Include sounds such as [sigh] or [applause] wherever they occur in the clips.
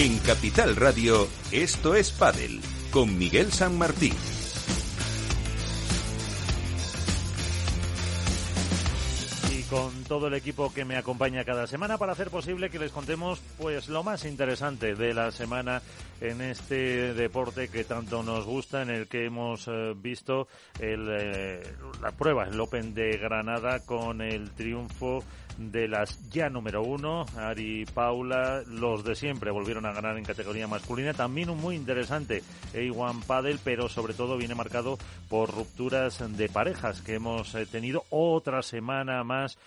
En Capital Radio, esto es Padel, con Miguel San Martín. con todo el equipo que me acompaña cada semana para hacer posible que les contemos pues lo más interesante de la semana en este deporte que tanto nos gusta, en el que hemos eh, visto el, eh, la prueba, el Open de Granada con el triunfo de las ya número uno, Ari Paula, los de siempre volvieron a ganar en categoría masculina. También un muy interesante A1 Paddle, pero sobre todo viene marcado por rupturas de parejas que hemos eh, tenido otra semana más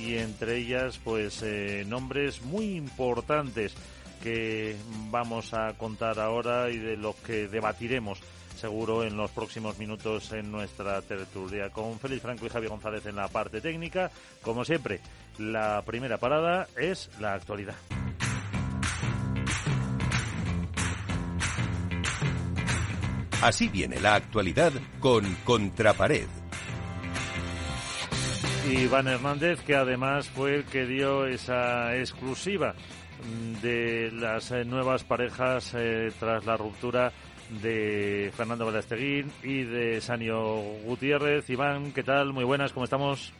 y entre ellas pues eh, nombres muy importantes que vamos a contar ahora y de los que debatiremos seguro en los próximos minutos en nuestra tertulia con Félix Franco y Javier González en la parte técnica. Como siempre, la primera parada es la actualidad. Así viene la actualidad con Contrapared. Iván Hernández, que además fue el que dio esa exclusiva de las eh, nuevas parejas eh, tras la ruptura de Fernando Balasteguín y de Sanio Gutiérrez. Iván, ¿qué tal? Muy buenas, ¿cómo estamos?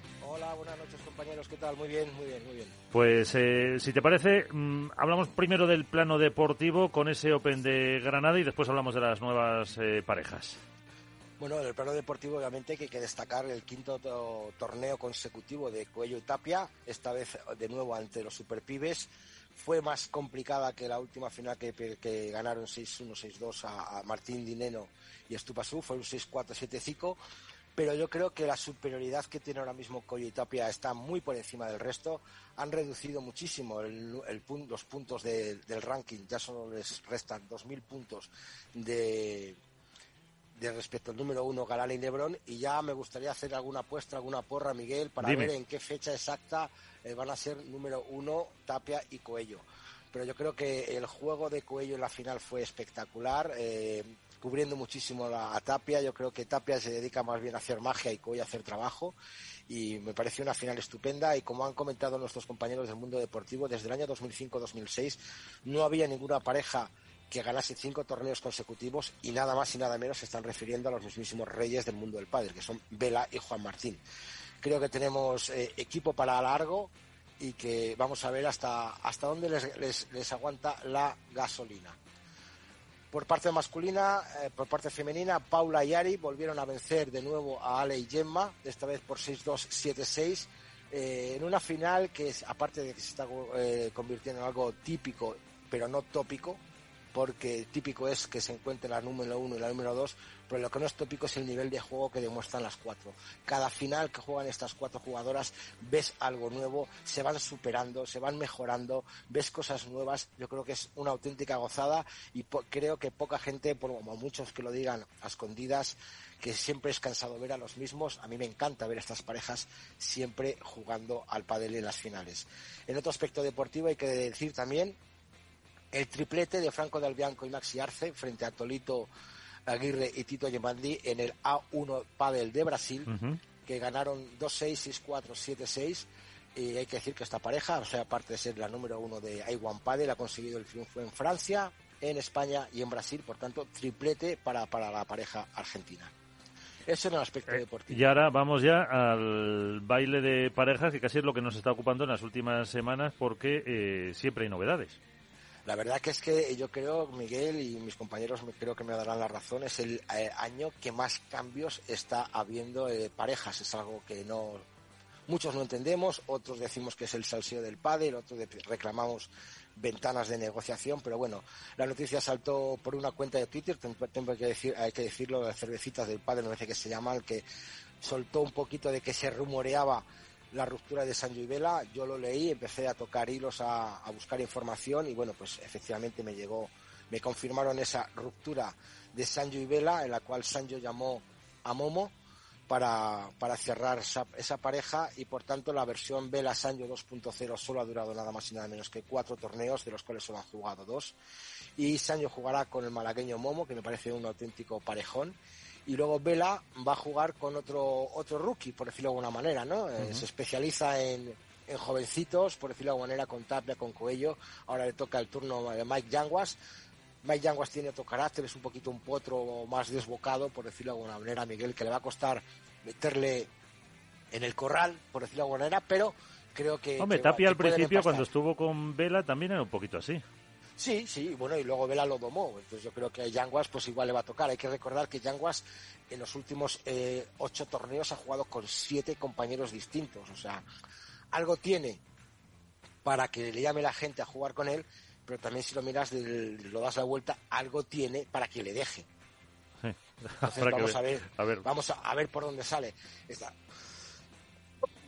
Compañeros, ¿qué tal? Muy bien, muy bien, muy bien. Pues eh, si te parece, mm, hablamos primero del plano deportivo con ese Open de Granada y después hablamos de las nuevas eh, parejas. Bueno, en el plano deportivo obviamente que hay que destacar el quinto torneo consecutivo de Cuello y Tapia, esta vez de nuevo ante los Superpibes fue más complicada que la última final que, ganaron 6-1, 6-2 a, Martín Dineno y Estupasú, fue un 6-4, 7-5, pero yo creo que la superioridad que tiene ahora mismo Coyo y Tapia está muy por encima del resto. Han reducido muchísimo el, los puntos del ranking, ya solo les restan 2.000 puntos de, de respecto al número uno Galán y Lebron y ya me gustaría hacer alguna apuesta, alguna porra, Miguel, para ver en qué fecha exacta eh, van a ser número uno Tapia y Coello. Pero yo creo que el juego de Coello en la final fue espectacular, eh, cubriendo muchísimo a Tapia. Yo creo que Tapia se dedica más bien a hacer magia y Coello a hacer trabajo. Y me pareció una final estupenda. Y como han comentado nuestros compañeros del mundo deportivo, desde el año 2005-2006 no había ninguna pareja que ganase cinco torneos consecutivos y nada más y nada menos se están refiriendo a los mismísimos reyes del mundo del padre, que son Vela y Juan Martín. Creo que tenemos eh, equipo para largo y que vamos a ver hasta, hasta dónde les, les, aguanta la gasolina. Por parte masculina, eh, por parte femenina, Paula y Ari volvieron a vencer de nuevo a Ale y Gemma, esta vez por 6-2, 7-6, eh, en una final que, aparte de que se está convirtiendo en algo típico, pero no tópico, porque típico es que se encuentre la número uno y la número dos, pero lo que no es tópico es el nivel de juego que demuestran las cuatro. Cada final que juegan estas cuatro jugadoras ves algo nuevo, se van superando, se van mejorando, ves cosas nuevas. Yo creo que es una auténtica gozada y creo que poca gente, por como muchos que lo digan a escondidas, que siempre es cansado ver a los mismos. A mí me encanta ver estas parejas siempre jugando al pádel en las finales. En otro aspecto deportivo hay que decir también el triplete de Franco Del Bianco y Maxi Arce frente a Tolito Aguirre y Tito Yemandi en el A1 Padel de Brasil, que ganaron 2-6, 6-4, 7-6. Y hay que decir que esta pareja, o sea, aparte de ser la número uno de I1 Padel, ha conseguido el triunfo en Francia, en España y en Brasil, por tanto, triplete para, para la pareja argentina. Eso en el aspecto eh, deportivo. Y ahora vamos ya al baile de parejas, que casi es lo que nos está ocupando en las últimas semanas, porque eh, siempre hay novedades. La verdad que es que yo creo, Miguel y mis compañeros me, creo que me darán la razón, es el eh, año que más cambios está habiendo de parejas. Es algo que no muchos no entendemos, otros decimos que es el salseo del pádel, otros reclamamos ventanas de negociación, pero bueno, la noticia saltó por una cuenta de Twitter, tengo que decir, hay que decirlo, de cervecitas del pádel, me parece que se llama, el que soltó un poquito de que se rumoreaba la ruptura de Sancho y Vela, yo lo leí, empecé a tocar hilos, a, buscar información y bueno, pues efectivamente me llegó, me confirmaron esa ruptura de Sancho y Vela, en la cual Sancho llamó a Momo para, para cerrar esa, pareja y por tanto la versión Vela Sancho 2.0 solo ha durado nada más y nada menos que cuatro torneos, de los cuales solo han jugado dos. Y Sancho jugará con el malagueño Momo, que me parece un auténtico parejón y luego Vela va a jugar con otro otro rookie, por decirlo de alguna manera, ¿no? Eh, se especializa en, en jovencitos, por decirlo de alguna manera, con Tapia, con Coello. Ahora le toca el turno a Mike Yanguas. Mike Yanguas tiene otro carácter, es un poquito un potro más desbocado, por decirlo de alguna manera, Miguel, que le va a costar meterle en el corral, por decirlo de alguna manera, pero creo que... Hombre, Tapia al principio, cuando estuvo con Vela, también era un poquito así. Sí, sí, bueno, y luego Vela lo domó. Entonces yo creo que a Yanguas pues igual le va a tocar. Hay que recordar que Yanguas en los últimos eh, ocho torneos ha jugado con siete compañeros distintos. O sea, algo tiene para que le llame la gente a jugar con él, pero también si lo miras, lo das la vuelta, algo tiene para que le deje. Entonces, vamos a ver, vamos a, ver por dónde sale. Está,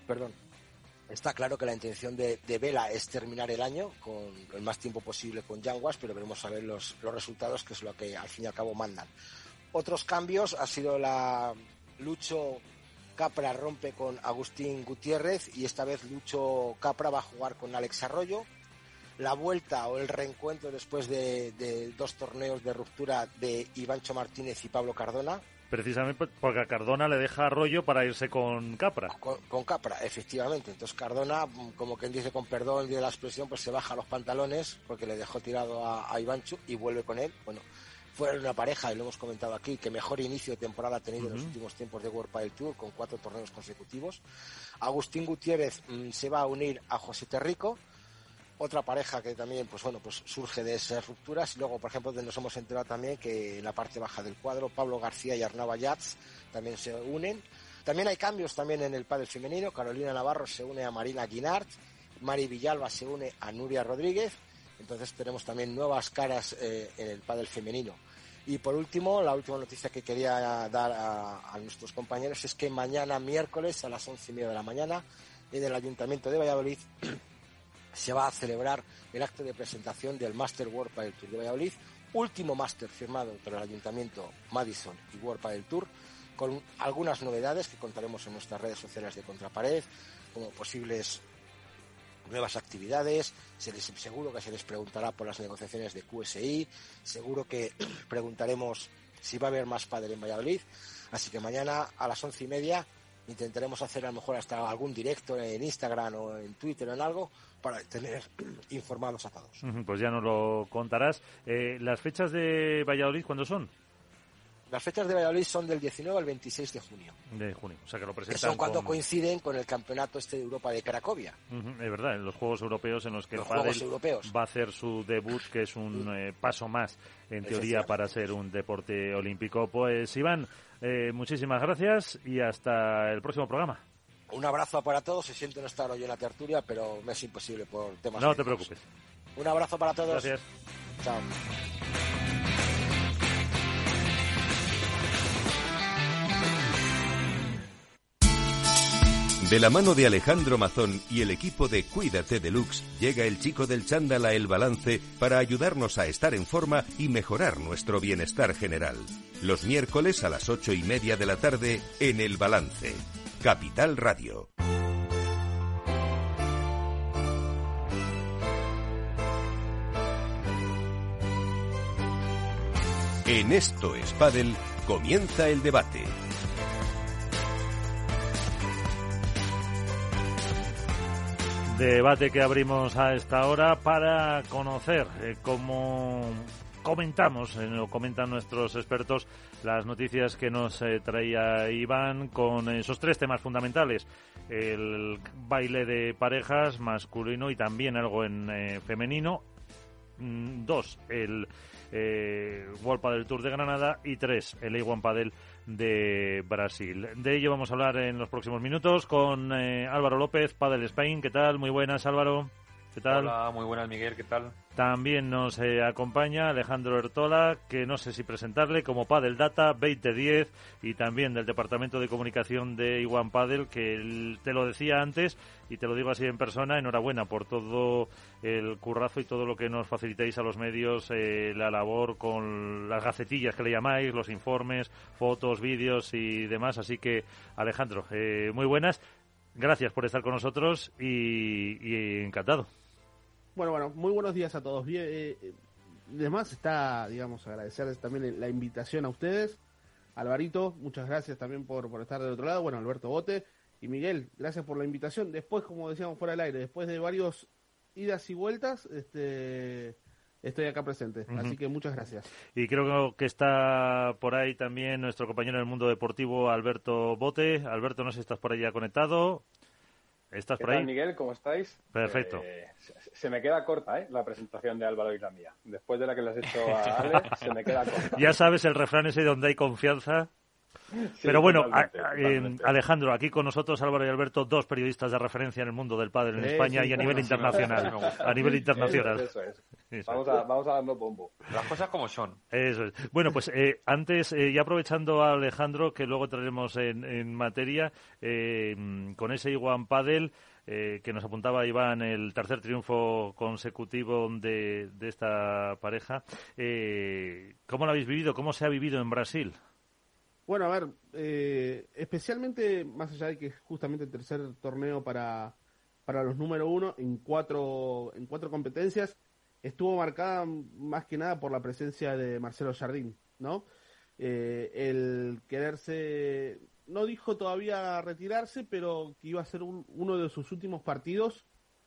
perdón. Está claro que la intención de, Vela es terminar el año con el más tiempo posible con Yanguas, pero veremos a ver los, los resultados, que es lo que al fin y al cabo mandan. Otros cambios ha sido la Lucho Capra rompe con Agustín Gutiérrez y esta vez Lucho Capra va a jugar con Alex Arroyo. La vuelta o el reencuentro después de, dos torneos de ruptura de Ivancho Martínez y Pablo Cardona. Precisamente porque a Cardona le deja Arroyo para irse con Capra. Con, Capra, efectivamente. Entonces Cardona, como quien dice con perdón de la expresión, pues se baja los pantalones porque le dejó tirado a, a Ivancho y vuelve con él. Bueno, fue una pareja, y lo hemos comentado aquí, que mejor inicio de temporada ha tenido en los últimos tiempos de World Padel Tour, con cuatro torneos consecutivos. Agustín Gutiérrez mm, se va a unir a José Terrico, otra pareja que también, pues bueno, pues surge de esas rupturas. Y luego, por ejemplo, nos hemos enterado también que en la parte baja del cuadro, Pablo García y Arnava Yats también se unen. También hay cambios también en el pádel femenino. Carolina Navarro se une a Marina Guinart, Mari Villalba se une a Nuria Rodríguez entonces tenemos también nuevas caras eh, en el pádel femenino. Y por último, la última noticia que quería dar a, nuestros compañeros es que mañana miércoles a las once y media de la mañana en el Ayuntamiento de Valladolid se va a celebrar el acto de presentación del Master World Padel Tour de Valladolid, último máster firmado entre el Ayuntamiento Madison y World Padel Tour, con algunas novedades que contaremos en nuestras redes sociales de Contrapared, como posibles nuevas actividades, seguro que se les preguntará por las negociaciones de QSI, seguro que [clears throat] preguntaremos si va a haber más padre en Valladolid, así que mañana a las once y media intentaremos hacer a lo mejor hasta algún directo en Instagram o en Twitter o en algo para tener [clears throat] informados a todos. Pues ya nos lo contarás. Eh, ¿Las fechas de Valladolid cuándo son? Las fechas de Valladolid son del 19 al 26 de junio. De junio, o sea que lo presentan. son cuando coinciden con el campeonato este de Europa de Cracovia. es verdad, en los Juegos Europeos en los que el va a hacer su debut, que es un eh, paso más, en teoría, para ser un deporte olímpico. Pues Iván, eh, muchísimas gracias y hasta el próximo programa. Un abrazo para todos. Se siento no estar hoy en la tertulia, pero me es imposible por temas. No te preocupes. Un abrazo para todos. Gracias. Chao. De la mano de Alejandro Mazón y el equipo de Cuídate Deluxe, llega el chico del chándal a El Balance para ayudarnos a estar en forma y mejorar nuestro bienestar general. Los miércoles a las ocho y media de la tarde en El Balance. Capital Radio. En esto es comienza el debate. Debate que abrimos a esta hora para conocer eh, cómo comentamos, eh, comentan nuestros expertos, las noticias que nos eh, traía Iván con esos tres temas fundamentales. El baile de parejas masculino y también algo en femenino. Mm, dos, el eh, World Padel Tour de Granada y tres, el A1 Padel de Brasil. De ello vamos a hablar en los próximos minutos con eh, Álvaro López, Padel Spain. ¿Qué tal? Muy buenas, Álvaro. ¿Qué tal? Hola, muy buenas, Miguel. ¿Qué tal? También nos eh, acompaña Alejandro Ertola, que no sé si presentarle como Padel Data 2010 y también del Departamento de Comunicación de Iwan Padel, que te lo decía antes y te lo digo así en persona, enhorabuena por todo el currazo y todo lo que nos facilitáis a los medios, eh, la labor con las gacetillas que le llamáis, los informes, fotos, vídeos y demás. Así que, Alejandro, eh, muy buenas. Gracias por estar con nosotros y encantado. Bueno, bueno, muy buenos días a todos. Bien, eh, eh, además está, digamos, agradecerles también la invitación a ustedes. Alvarito, muchas gracias también por, por estar del otro lado. Bueno, Alberto Bote. Y Miguel, gracias por la invitación. Después, como decíamos fuera del aire, después de varios idas y vueltas, este estoy acá presente. Así que muchas gracias. Y creo que está por ahí también nuestro compañero del mundo deportivo, Alberto Bote. Alberto, no sé si estás por ahí ya conectado. ¿Estás por ahí? Miguel? ¿Cómo estáis? Perfecto. Eh, se me queda corta ¿eh? la presentación de Álvaro y la mía. Después de la que le has hecho a [laughs] Ale, se me queda corta. Ya sabes el refrán ese donde hay confianza. Pero bueno, eh, Alejandro, aquí con nosotros Álvaro y Alberto, dos periodistas de referencia en el mundo del padre en España y a nivel internacional. a nivel internacional. Eso, es. Vamos, a, vamos a darnos bombo. Las cosas como son. Eso es. Bueno, pues eh, antes, eh, y aprovechando a Alejandro, que luego traeremos en, en materia, con ese Iguan Padel. Que nos apuntaba Iván el tercer triunfo consecutivo de, de esta pareja. ¿Cómo lo habéis vivido? ¿Cómo se ha vivido en Brasil? Bueno, a ver, eh, especialmente más allá de que es justamente el tercer torneo para, para los número uno en cuatro, en cuatro competencias, estuvo marcada más que nada por la presencia de Marcelo Jardín, ¿no? Eh, el quererse, no dijo todavía retirarse, pero que iba a ser uno de sus últimos partidos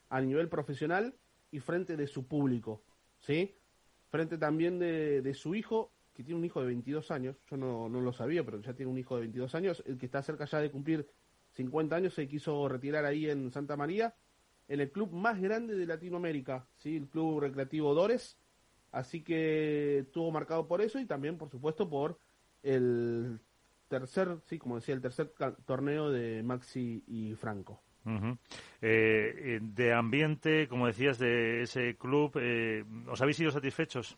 a nivel profesional y frente de su público, ¿sí? Frente también de, de su hijo, que tiene un hijo de 22 años, yo no, no lo sabía, pero ya tiene un hijo de 22 años, el que está cerca ya de cumplir 50 años se quiso retirar ahí en Santa María, en el club más grande de Latinoamérica, ¿sí? el Club Recreativo Dores, así que estuvo marcado por eso y también, por supuesto, por el tercer, sí, como decía, el tercer torneo de Maxi y Franco. Eh, de ambiente, como decías, de ese club, eh, ¿os habéis sido satisfechos?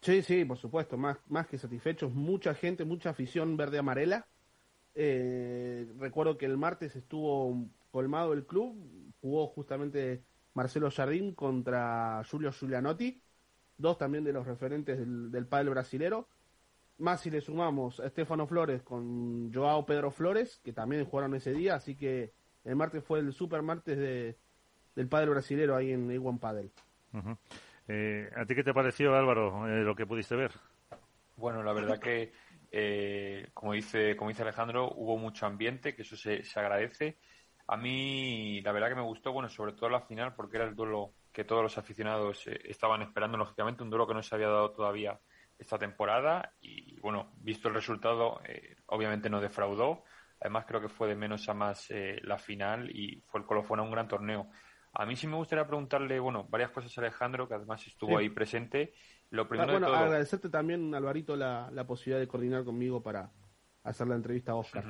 Sí, sí, por supuesto, más, más que satisfechos, mucha gente, mucha afición verde-amarela. Eh, recuerdo que el martes estuvo colmado el club, jugó justamente Marcelo Jardín contra Julio Giulianotti, dos también de los referentes del, del padre brasilero. Más si le sumamos a Estefano Flores con Joao Pedro Flores, que también jugaron ese día, así que el martes fue el super martes de, del padre brasilero ahí en Iguan Padel. Eh, ¿A ti qué te pareció, Álvaro, eh, lo que pudiste ver? Bueno, la verdad que, eh, como, dice, como dice Alejandro, hubo mucho ambiente, que eso se, agradece. A mí, la verdad que me gustó, bueno, sobre todo la final, porque era el duelo que todos los aficionados estaban esperando, lógicamente, un duelo que no se había dado todavía esta temporada. Y bueno, visto el resultado, obviamente no defraudó. Además, creo que fue de menos a más la final y fue el colofón a un gran torneo. A mí sí me gustaría preguntarle, bueno, varias cosas a Alejandro, que además estuvo ahí presente. Lo ah, primero bueno, agradecerte también, Alvarito, la, la, posibilidad de coordinar conmigo para hacer la entrevista a Oscar.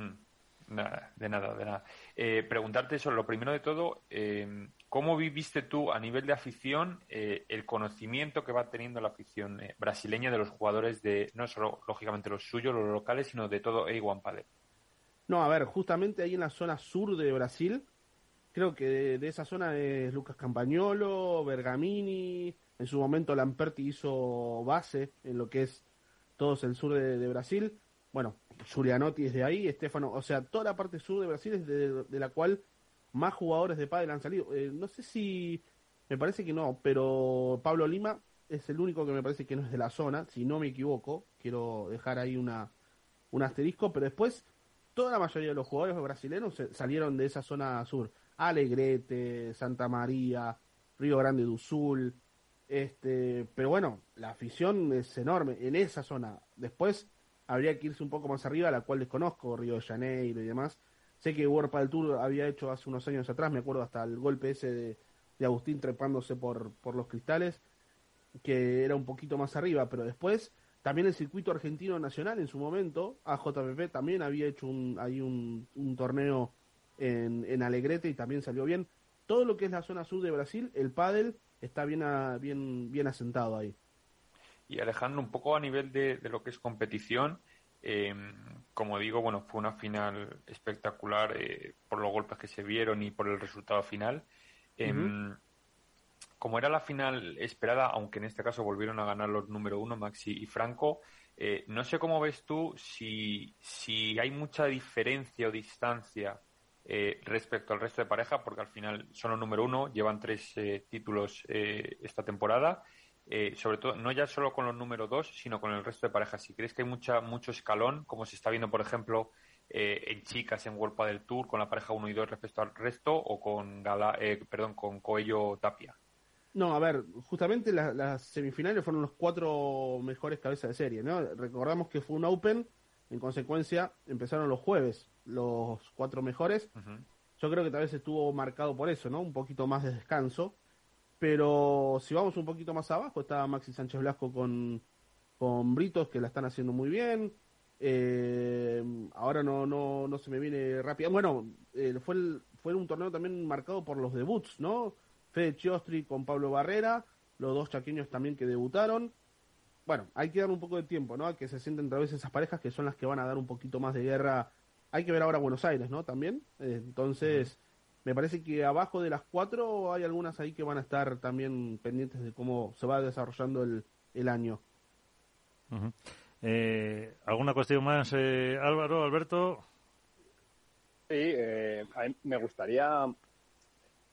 Nada, de nada, de nada. Eh, preguntarte eso, lo primero de todo, eh, ¿cómo viviste tú a nivel de afición eh, el conocimiento que va teniendo la afición brasileña de los jugadores de, no solo lógicamente los suyos, los locales, sino de todo A1 Padel? No, a ver, justamente ahí en la zona sur de Brasil, creo que de, esa zona es Lucas Campagnolo, Bergamini, en su momento Lamperti hizo base en lo que es todo el sur de, Brasil. Bueno, Giulianotti es de ahí, Estefano, o sea, toda la parte sur de Brasil es de, la cual más jugadores de pádel han salido. Eh, no sé si, me parece que no, pero Pablo Lima es el único que me parece que no es de la zona, si no me equivoco, quiero dejar ahí una, un asterisco, pero después toda la mayoría de los jugadores brasileños salieron de esa zona sur. Alegrete, Santa María, Río Grande do Sul, este, pero bueno, la afición es enorme en esa zona. Después habría que irse un poco más arriba, la cual desconozco, Río de Janeiro y demás. Sé que del Tour había hecho hace unos años atrás, me acuerdo hasta el golpe ese de, de Agustín trepándose por, por los cristales, que era un poquito más arriba, pero después también el circuito argentino nacional en su momento, AJPP también había hecho un, ahí un, un torneo en, en, Alegrete y también salió bien. Todo lo que es la zona sur de Brasil, el pádel está bien, bien, bien asentado ahí. Y Alejandro, un poco a nivel de, lo que es competición, em, como digo, bueno, fue una final espectacular eh, por los golpes que se vieron y por el resultado final. Em, como era la final esperada, aunque en este caso volvieron a ganar los número uno, Maxi y Franco, eh, no sé cómo ves tú si, si hay mucha diferencia o distancia eh, respecto al resto de pareja, porque al final son los número uno, llevan tres eh, títulos eh, esta temporada. Sobre todo, no ya solo con los número dos, sino con el resto de parejas. Si crees que hay mucha, mucho escalón, como se está viendo, por ejemplo, eh, en chicas en World del Tour con la pareja 1 y 2 respecto al resto o con Gala, eh, perdón, con Coello Tapia? No, a ver, justamente las semifinales fueron los cuatro mejores cabezas de serie, ¿no? Recordamos que fue un Open, en consecuencia empezaron los jueves los cuatro mejores. Yo creo que tal vez estuvo marcado por eso, ¿no? Un poquito más de descanso. Pero si vamos un poquito más abajo, está Maxi Sánchez Blasco con, con Britos, que la están haciendo muy bien. Eh, ahora no, no, no se me viene rápido. Bueno, eh, fue, fue un torneo también marcado por los debuts, ¿no? Fede Chiostri con Pablo Barrera, los dos chaqueños también que debutaron. Bueno, hay que dar un poco de tiempo, ¿no? A que se sienten otra vez esas parejas que son las que van a dar un poquito más de guerra. Hay que ver ahora Buenos Aires, ¿no? También. Entonces, me parece que abajo de las cuatro hay algunas ahí que van a estar también pendientes de cómo se va desarrollando el, el año. Eh, ¿Alguna cuestión más, eh, Álvaro, Alberto? Sí, eh, me gustaría.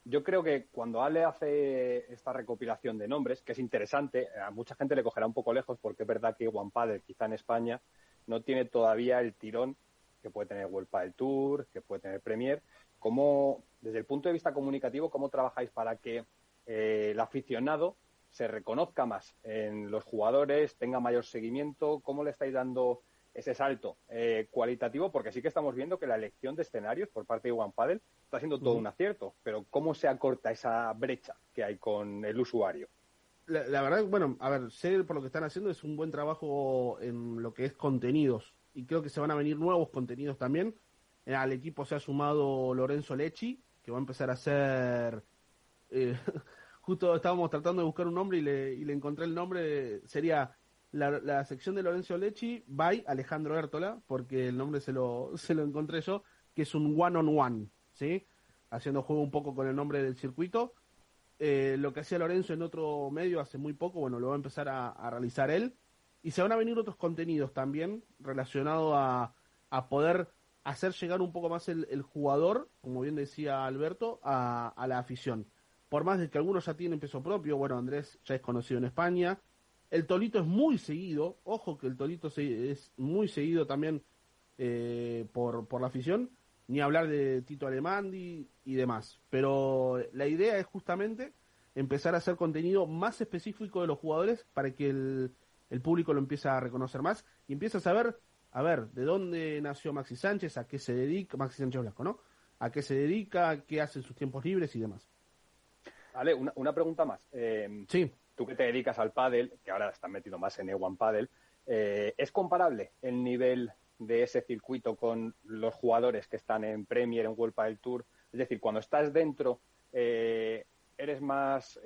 Yo creo que cuando Ale hace esta recopilación de nombres, que es interesante, a mucha gente le cogerá un poco lejos porque es verdad que One Padel, quizá en España, no tiene todavía el tirón que puede tener World Padel Tour, que puede tener Premier. ¿Cómo, desde el punto de vista comunicativo, cómo trabajáis para que el aficionado se reconozca más en los jugadores, tenga mayor seguimiento? ¿Cómo le estáis dando ese salto eh, cualitativo? Porque sí que estamos viendo que la elección de escenarios por parte de One Paddle está siendo todo un acierto, pero ¿cómo se acorta esa brecha que hay con el usuario? La, verdad, bueno, a ver, sé por lo que están haciendo es un buen trabajo en lo que es contenidos y creo que se van a venir nuevos contenidos también. Eh, al equipo se ha sumado Lorenzo Lechi, que va a empezar a hacer eh, [laughs] justo estábamos tratando de buscar un nombre y le, y le encontré el nombre, sería la, sección de Lorenzo Lechi by Alejandro Hértola, porque el nombre se lo, [laughs] se lo encontré yo, que es un one on one, ¿sí? Haciendo juego un poco con el nombre del circuito. Eh, lo que hacía Lorenzo en otro medio hace muy poco, bueno, lo va a empezar a, realizar él. Y se van a venir otros contenidos también relacionados a, a poder hacer llegar un poco más el, jugador, como bien decía Alberto, a, a la afición. Por más de que algunos ya tienen peso propio, bueno, Andrés ya es conocido en España, el Tolito es muy seguido, ojo que el Tolito es muy seguido también eh, por, por la afición, ni hablar de Tito Alemandi y demás, pero la idea es justamente empezar a hacer contenido más específico de los jugadores para que el, el público lo empiece a reconocer más y empiece a saber, a ver, de dónde nació Maxi Sánchez, a qué se dedica, Maxi Sánchez Blasco, ¿no? A qué se dedica, qué hace en sus tiempos libres y demás. Ale, una, pregunta más. Eh, sí. Tú que te dedicas al pádel, que ahora estás metido más en E1 Paddle, eh, ¿es comparable el nivel de ese circuito con los jugadores que están en Premier, en World Padel Tour? Es decir, cuando estás dentro, eh, ¿eres más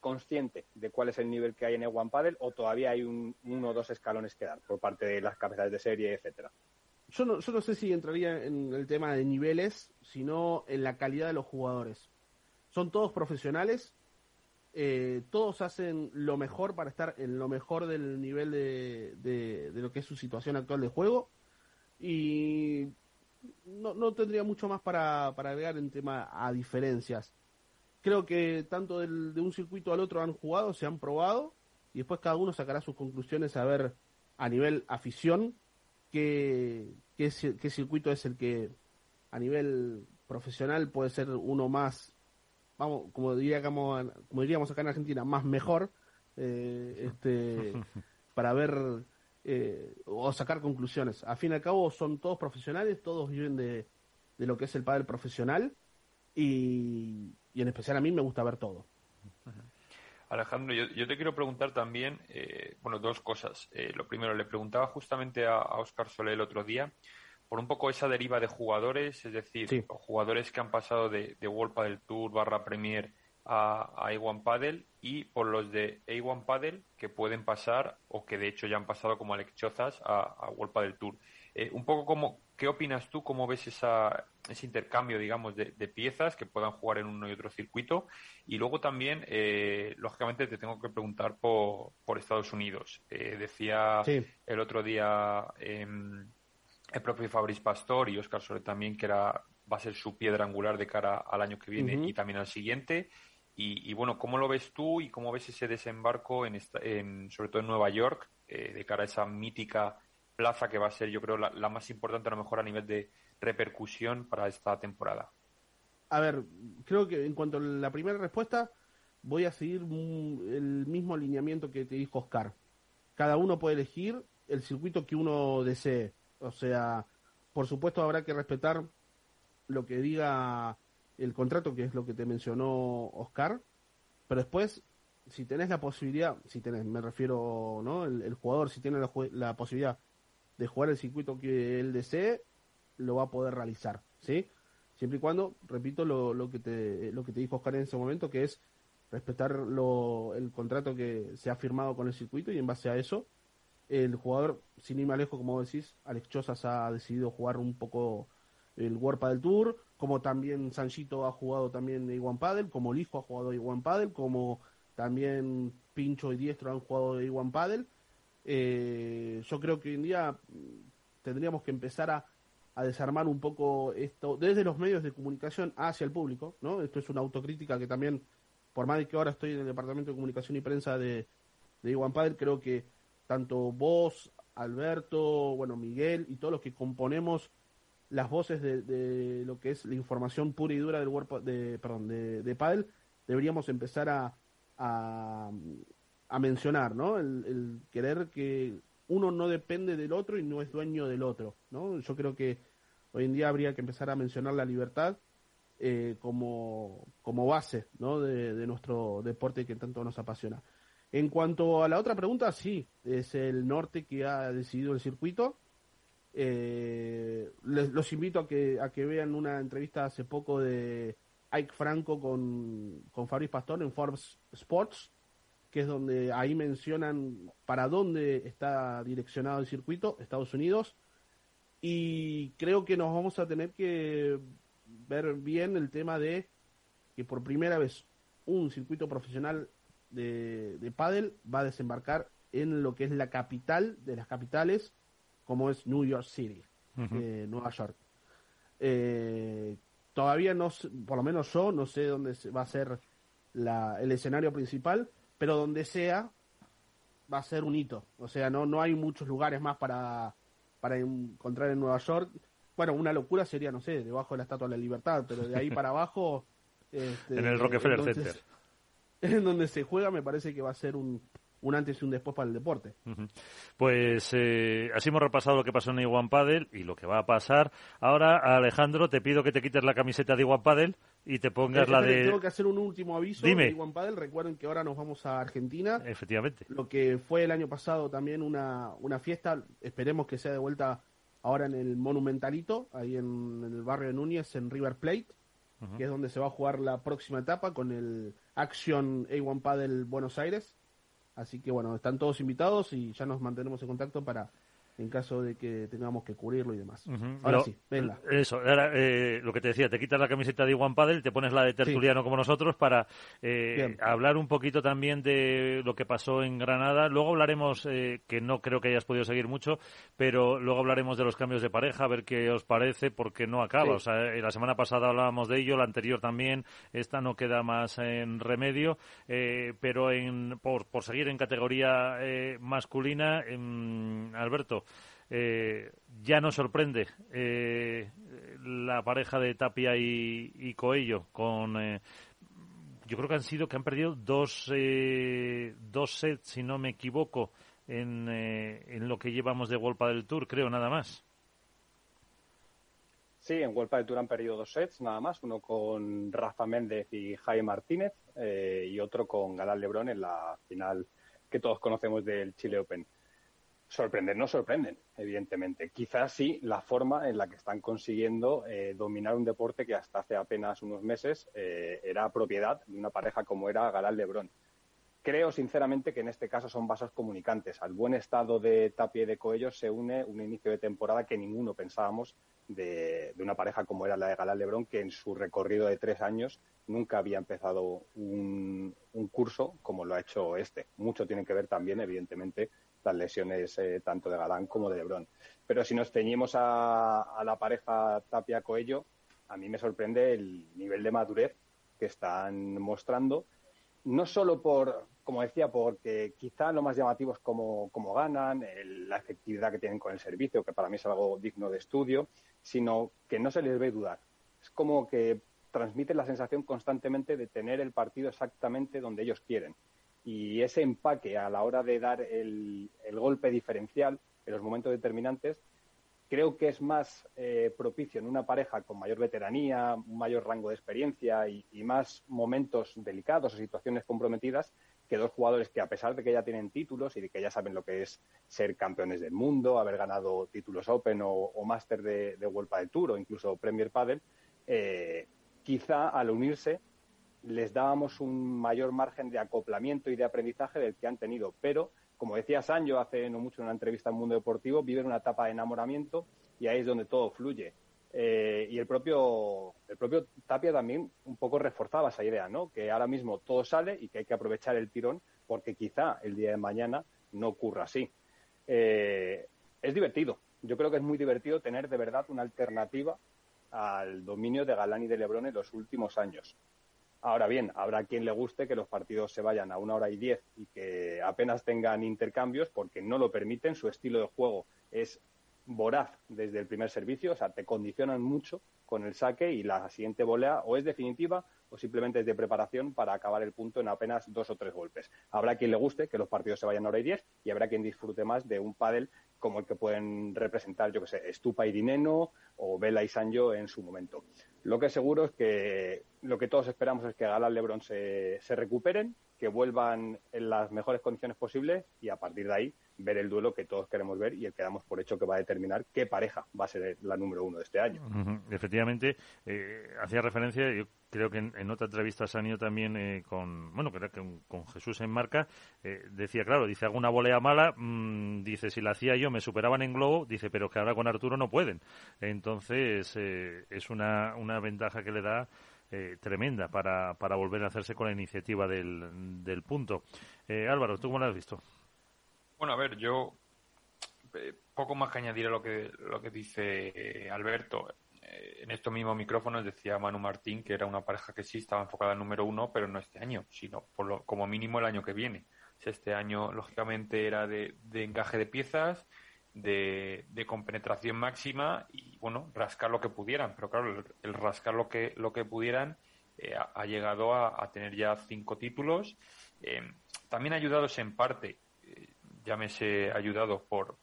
consciente de cuál es el nivel que hay en E1 Paddle o todavía hay un, uno o dos escalones que dar por parte de las cabezas de serie, etcétera? Yo no, yo no sé si entraría en el tema de niveles, sino en la calidad de los jugadores son todos profesionales, eh, todos hacen lo mejor para estar en lo mejor del nivel de, de, lo que es su situación actual de juego y no, no tendría mucho más para, para agregar en tema a diferencias. Creo que tanto de un circuito al otro han jugado, se han probado y después cada uno sacará sus conclusiones a ver a nivel afición qué, qué, qué circuito es el que a nivel profesional puede ser uno más vamos, como diríamos, como diríamos acá en Argentina, más mejor, eh, este, [laughs] para ver eh, o sacar conclusiones. A fin y al cabo son todos profesionales, todos viven de, de lo que es el padre profesional y, y, en especial a mí me gusta ver todo. Alejandro, yo, te quiero preguntar también, eh, bueno, dos cosas. lo primero, le preguntaba justamente a, a Oscar Solé el otro día por un poco esa deriva de jugadores, es decir, jugadores que han pasado de, de World Padel Tour barra Premier a, a A1 Padel y por los de A1 Padel que pueden pasar o que de hecho ya han pasado como Alex Chozas a, a World Padel Tour. Eh, un poco como, ¿qué opinas tú? ¿Cómo ves esa, ese intercambio, digamos, de, piezas que puedan jugar en uno y otro circuito? Y luego también, eh, lógicamente, te tengo que preguntar por, por Estados Unidos. Eh, decía el otro día el propio Fabrice Pastor y Oscar Soler también, que era, va a ser su piedra angular de cara al año que viene y también al siguiente. Y, bueno, ¿cómo lo ves tú y cómo ves ese desembarco, en, esta, en sobre todo en Nueva York, eh, de cara a esa mítica plaza que va a ser, yo creo, la, más importante a lo mejor a nivel de repercusión para esta temporada. A ver, creo que en cuanto a la primera respuesta, voy a seguir el mismo alineamiento que te dijo Oscar. Cada uno puede elegir el circuito que uno desee. O sea, por supuesto habrá que respetar lo que diga el contrato, que es lo que te mencionó Oscar, pero después, si tenés la posibilidad, si tenés, me refiero, ¿no? El, jugador, si tiene la, posibilidad de jugar el circuito que él desee, lo va a poder realizar, ¿sí? Siempre y cuando, repito lo, lo, que, te, lo que te dijo Oscar en ese momento, que es respetar lo, el contrato que se ha firmado con el circuito y en base a eso, el jugador, sin ir más como decís, Alex Chosas ha decidido jugar un poco el World del Tour, como también Sanchito ha jugado también Iguan Padel, como Lijo ha jugado Iguan Padel, como también Pincho y Diestro han jugado Iguan Padel. Eh, yo creo que hoy en día tendríamos que empezar a, desarmar un poco esto desde los medios de comunicación hacia el público, ¿no? Esto es una autocrítica que también, por más de que ahora estoy en el departamento de comunicación y prensa de, de Iguan Padel, creo que tanto vos, Alberto, bueno, Miguel y todos los que componemos las voces de, lo que es la información pura y dura del cuerpo de, perdón, de, de Padel, deberíamos empezar a, a, mencionar, ¿no? El, querer que uno no depende del otro y no es dueño del otro, ¿no? Yo creo que hoy en día habría que empezar a mencionar la libertad eh, como, como base, ¿no? De, de nuestro deporte que tanto nos apasiona. En cuanto a la otra pregunta, sí, es el norte que ha decidido el circuito. Eh, les, los invito a que, a que vean una entrevista hace poco de Ike Franco con, con Fabriz Pastor en Forbes Sports, que es donde ahí mencionan para dónde está direccionado el circuito, Estados Unidos. Y creo que nos vamos a tener que ver bien el tema de que por primera vez un circuito profesional de, de pádel va a desembarcar en lo que es la capital de las capitales, como es New York City, eh, Nueva York. Eh, todavía no, por lo menos yo no sé dónde va a ser la, el escenario principal, pero donde sea va a ser un hito. O sea, no, no hay muchos lugares más para, para encontrar en Nueva York. Bueno, una locura sería, no sé, debajo de la Estatua de la Libertad, pero de ahí para abajo... [laughs] Este, en el Rockefeller Center. [laughs] En donde se juega me parece que va a ser un, un antes y un después para el deporte. Pues eh, así hemos repasado lo que pasó en Iguan Padel y lo que va a pasar. Ahora, Alejandro, te pido que te quites la camiseta de Iguan Padel y te pongas la de... Tengo que hacer un último aviso Dime. de Iguan Padel. Recuerden que ahora nos vamos a Argentina. Efectivamente. Lo que fue el año pasado también una, una fiesta, esperemos que sea de vuelta ahora en el Monumentalito, ahí en, el barrio de Núñez, en River Plate, que es donde se va a jugar la próxima etapa con el Action A1 Padel Buenos Aires. Así que bueno, están todos invitados y ya nos mantenemos en contacto para en caso de que tengamos que cubrirlo y demás. Ahora sí, venga. Eso, eh, lo que te decía, te quitas la camiseta de One Paddle, te pones la de tertuliano como nosotros para eh, hablar un poquito también de lo que pasó en Granada. Luego hablaremos, eh, que no creo que hayas podido seguir mucho, pero luego hablaremos de los cambios de pareja, a ver qué os parece, porque no acaba. O sea, la semana pasada hablábamos de ello, la anterior también, esta no queda más en remedio, pero en, por, por seguir en categoría masculina, Alberto, eh, ya no sorprende eh, la pareja de Tapia y, Coello con eh, yo creo que han sido que han perdido dos dos sets si no me equivoco en, en lo que llevamos de Golpa del Tour creo nada más Sí, en Golpa del Tour han perdido dos sets, nada más, uno con Rafa Méndez y Jaime Martínez y otro con Galán Lebrón en la final que todos conocemos del Chile Open. Sorprender no sorprenden, evidentemente. Quizás sí la forma en la que están consiguiendo eh, dominar un deporte que hasta hace apenas unos meses eh, era propiedad de una pareja como era Galán Lebrón. Creo sinceramente que en este caso son vasos comunicantes. Al buen estado de Tapia y de Coello se une un inicio de temporada que ninguno pensábamos de, una pareja como era la de Galán Lebrón, que en su recorrido de tres años nunca había empezado un, un curso como lo ha hecho este. Mucho tiene que ver también, evidentemente, las lesiones eh, tanto de Galán como de Lebrón. Pero si nos ceñimos a, la pareja Tapia-Coello, a mí me sorprende el nivel de madurez que están mostrando no solo por, como decía, porque quizá lo más llamativo es cómo, ganan, la efectividad que tienen con el servicio, que para mí es algo digno de estudio, sino que no se les ve dudar. Es como que transmiten la sensación constantemente de tener el partido exactamente donde ellos quieren. Y ese empaque a la hora de dar el, golpe diferencial en los momentos determinantes creo que es más eh, propicio en una pareja con mayor veteranía, mayor rango de experiencia y, más momentos delicados o situaciones comprometidas que dos jugadores que a pesar de que ya tienen títulos y de que ya saben lo que es ser campeones del mundo, haber ganado títulos Open o, o de, de World Padel Tour o incluso Premier Padel, eh, quizá al unirse les dábamos un mayor margen de acoplamiento y de aprendizaje del que han tenido. Pero, como decía Sancho hace no mucho en una entrevista en Mundo Deportivo, viven una etapa de enamoramiento y ahí es donde todo fluye. Eh, y el propio, el propio Tapia también un poco reforzaba esa idea, ¿no? Que ahora mismo todo sale y que hay que aprovechar el tirón porque quizá el día de mañana no ocurra así. Eh, es divertido. Yo creo que es muy divertido tener de verdad una alternativa al dominio de Galán y de Lebron en los últimos años. Ahora bien, habrá quien le guste que los partidos se vayan a una hora y diez y que apenas tengan intercambios porque no lo permiten. Su estilo de juego es voraz desde el primer servicio, o sea, te condicionan mucho con el saque y la siguiente volea o es definitiva o simplemente es de preparación para acabar el punto en apenas dos o tres golpes. Habrá quien le guste que los partidos se vayan a hora y diez y habrá quien disfrute más de un pádel como el que pueden representar, yo que sé, Stupa y Dineno o Vela y Sanjo en su momento. Lo que seguro es que lo que todos esperamos es que Galán Lebron se, se recuperen, que vuelvan en las mejores condiciones posibles y a partir de ahí ver el duelo que todos queremos ver y el que damos por hecho que va a determinar qué pareja va a ser la número uno de este año. Efectivamente, eh, hacía referencia, yo creo que en, otra entrevista Sanio también eh, con, bueno, que con Jesús en marca, eh, decía, claro, dice, hago una volea mala, mm, dice, si la hacía yo me superaban en globo, dice, pero que ahora con Arturo no pueden. Entonces, es una, una ventaja que le da tremenda para, para volver a hacerse con la iniciativa del, del punto. Álvaro, ¿tú cómo lo has visto? Bueno, a ver, yo eh, poco más que añadir a lo que, lo que dice eh, Alberto. Eh, en estos mismos micrófonos decía Manu Martín que era una pareja que sí estaba enfocada al número uno, pero no este año, sino por lo, como mínimo el año que viene. Este año, lógicamente, era de, encaje de piezas, de, de, compenetración máxima y, bueno, rascar lo que pudieran. Pero claro, el, rascar lo que, lo que pudieran ha, llegado a, tener ya cinco títulos. también ayudados en parte llámese ayudado por,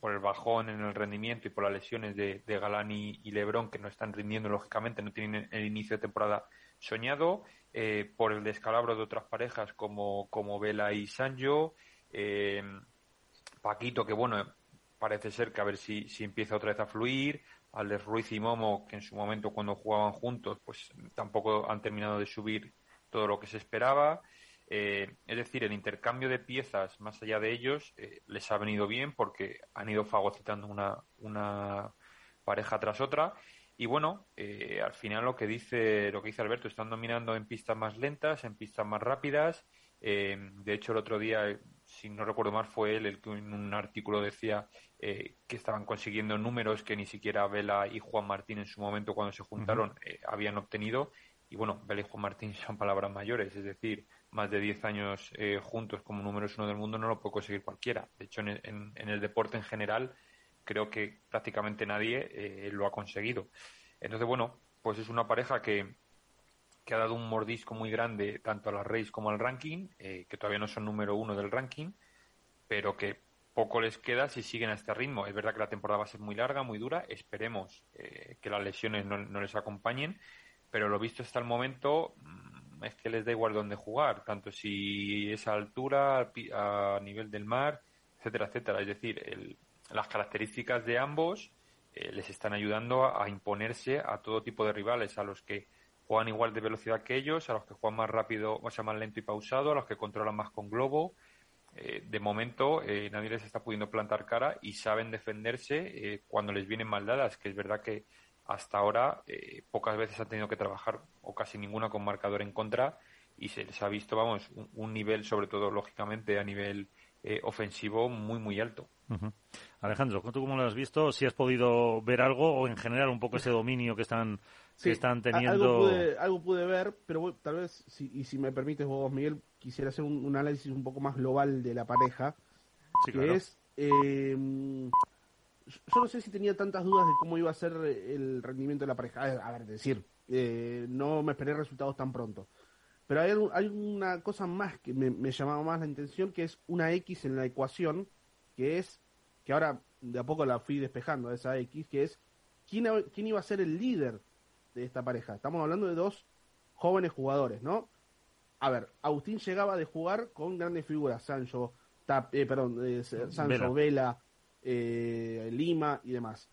por el bajón en el rendimiento y por las lesiones de, de Galán y, Lebrón, que no están rindiendo lógicamente, no tienen el inicio de temporada soñado, eh, por el descalabro de otras parejas como, como Vela y eh, Paquito, que bueno, parece ser que a ver si, si empieza otra vez a fluir, Alex Ruiz y Momo, que en su momento cuando jugaban juntos, pues tampoco han terminado de subir todo lo que se esperaba. Eh, es decir, el intercambio de piezas más allá de ellos eh, les ha venido bien porque han ido fagocitando una, una pareja tras otra. Y bueno, eh, al final lo que dice lo que dice Alberto, están dominando en pistas más lentas, en pistas más rápidas. de hecho, el otro día, si no recuerdo mal, fue él el que en un artículo decía que estaban consiguiendo números que ni siquiera Vela y Juan Martín en su momento cuando se juntaron habían obtenido. Y bueno, Vela y Juan Martín son palabras mayores, es decir, más de 10 años eh, juntos como números uno del mundo no lo puede conseguir cualquiera. De hecho, en, el deporte en general, creo que prácticamente nadie eh, lo ha conseguido. Entonces, bueno, pues es una pareja que, que ha dado un mordisco muy grande tanto a las Reyes como al ranking, eh, que todavía no son número uno del ranking, pero que poco les queda si siguen a este ritmo. Es verdad que la temporada va a ser muy larga, muy dura. Esperemos que las lesiones no, no les acompañen, pero lo visto hasta el momento es que les da igual dónde jugar, tanto si es a altura, a nivel del mar, etcétera, etcétera. Es decir, las características de ambos eh, les están ayudando a, imponerse a todo tipo de rivales, a los que juegan igual de velocidad que ellos, a los que juegan más rápido, o sea, más lento y pausado, a los que controlan más con globo. Eh, de momento eh, nadie les está pudiendo plantar cara y saben defenderse cuando les vienen mal dadas, que es verdad que hasta ahora eh, pocas veces han tenido que trabajar o casi ninguna con marcador en contra y se les ha visto, vamos, un, nivel, sobre todo lógicamente a nivel eh, ofensivo muy, muy alto. Alejandro, ¿tú cómo lo has visto? ¿Si has podido ver algo o en general un poco ese dominio que están, que están teniendo? Algo pude, algo pude ver, pero tal vez, si, y si me permites vos, Miguel, quisiera hacer un, análisis un poco más global de la pareja, que es... Eh, yo no sé si tenía tantas dudas de cómo iba a ser el rendimiento de la pareja. A ver, decir, eh, no me esperé resultados tan pronto. Pero hay, hay una cosa más que me, llamaba más la atención, que es una X en la ecuación, que es, que ahora de a poco la fui despejando, esa X, que es, ¿quién, quién iba a ser el líder de esta pareja? Estamos hablando de dos jóvenes jugadores, ¿no? A ver, Agustín llegaba de jugar con grandes figuras, Sancho, eh, perdón, eh, Sancho, Vela, eh, Lima y demás.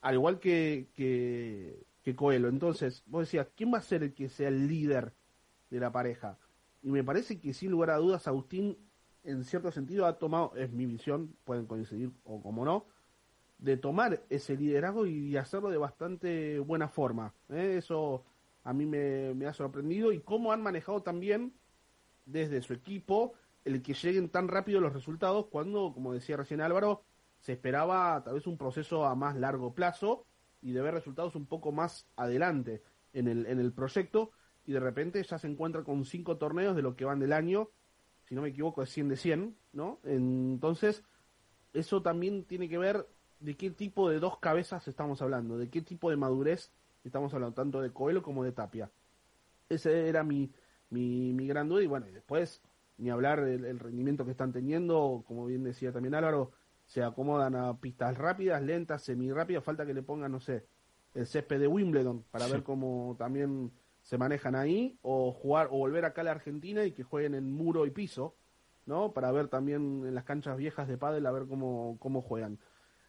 Al igual que, que, que Coelho. Entonces, vos decías, ¿quién va a ser el que sea el líder de la pareja? Y me parece que sin lugar a dudas Agustín, en cierto sentido, ha tomado, es mi visión, pueden coincidir o como no, de tomar ese liderazgo y hacerlo de bastante buena forma. ¿eh? Eso a mí me, me ha sorprendido y cómo han manejado también desde su equipo el que lleguen tan rápido los resultados cuando, como decía recién Álvaro, se esperaba tal vez un proceso a más largo plazo y de ver resultados un poco más adelante en el, en el proyecto y de repente ya se encuentra con cinco torneos de lo que van del año, si no me equivoco es 100 de 100, ¿no? Entonces, eso también tiene que ver de qué tipo de dos cabezas estamos hablando, de qué tipo de madurez estamos hablando, tanto de Coelho como de Tapia. Ese era mi, mi, mi gran duda y bueno, después ni hablar del rendimiento que están teniendo, como bien decía también Álvaro, se acomodan a pistas rápidas, lentas, semi rápidas, falta que le pongan, no sé, el césped de Wimbledon para ver cómo también se manejan ahí, o jugar, o volver acá a la Argentina y que jueguen en muro y piso, ¿no? Para ver también en las canchas viejas de pádel a ver cómo, cómo juegan.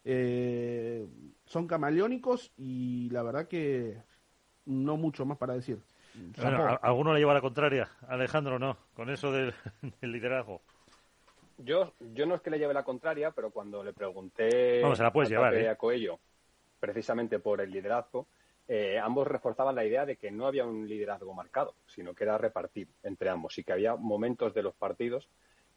Eh, son camaleónicos y la verdad que no mucho más para decir. ¿Alguno le lleva la contraria? Alejandro, no, con eso [laughs] del liderazgo. Yo, yo no es que le lleve la contraria, pero cuando le pregunté Vamos, la puedes llevar, ¿eh? a Coello, precisamente por el liderazgo, eh, ambos reforzaban la idea de que no había un liderazgo marcado, sino que era repartir entre ambos y que había momentos de los partidos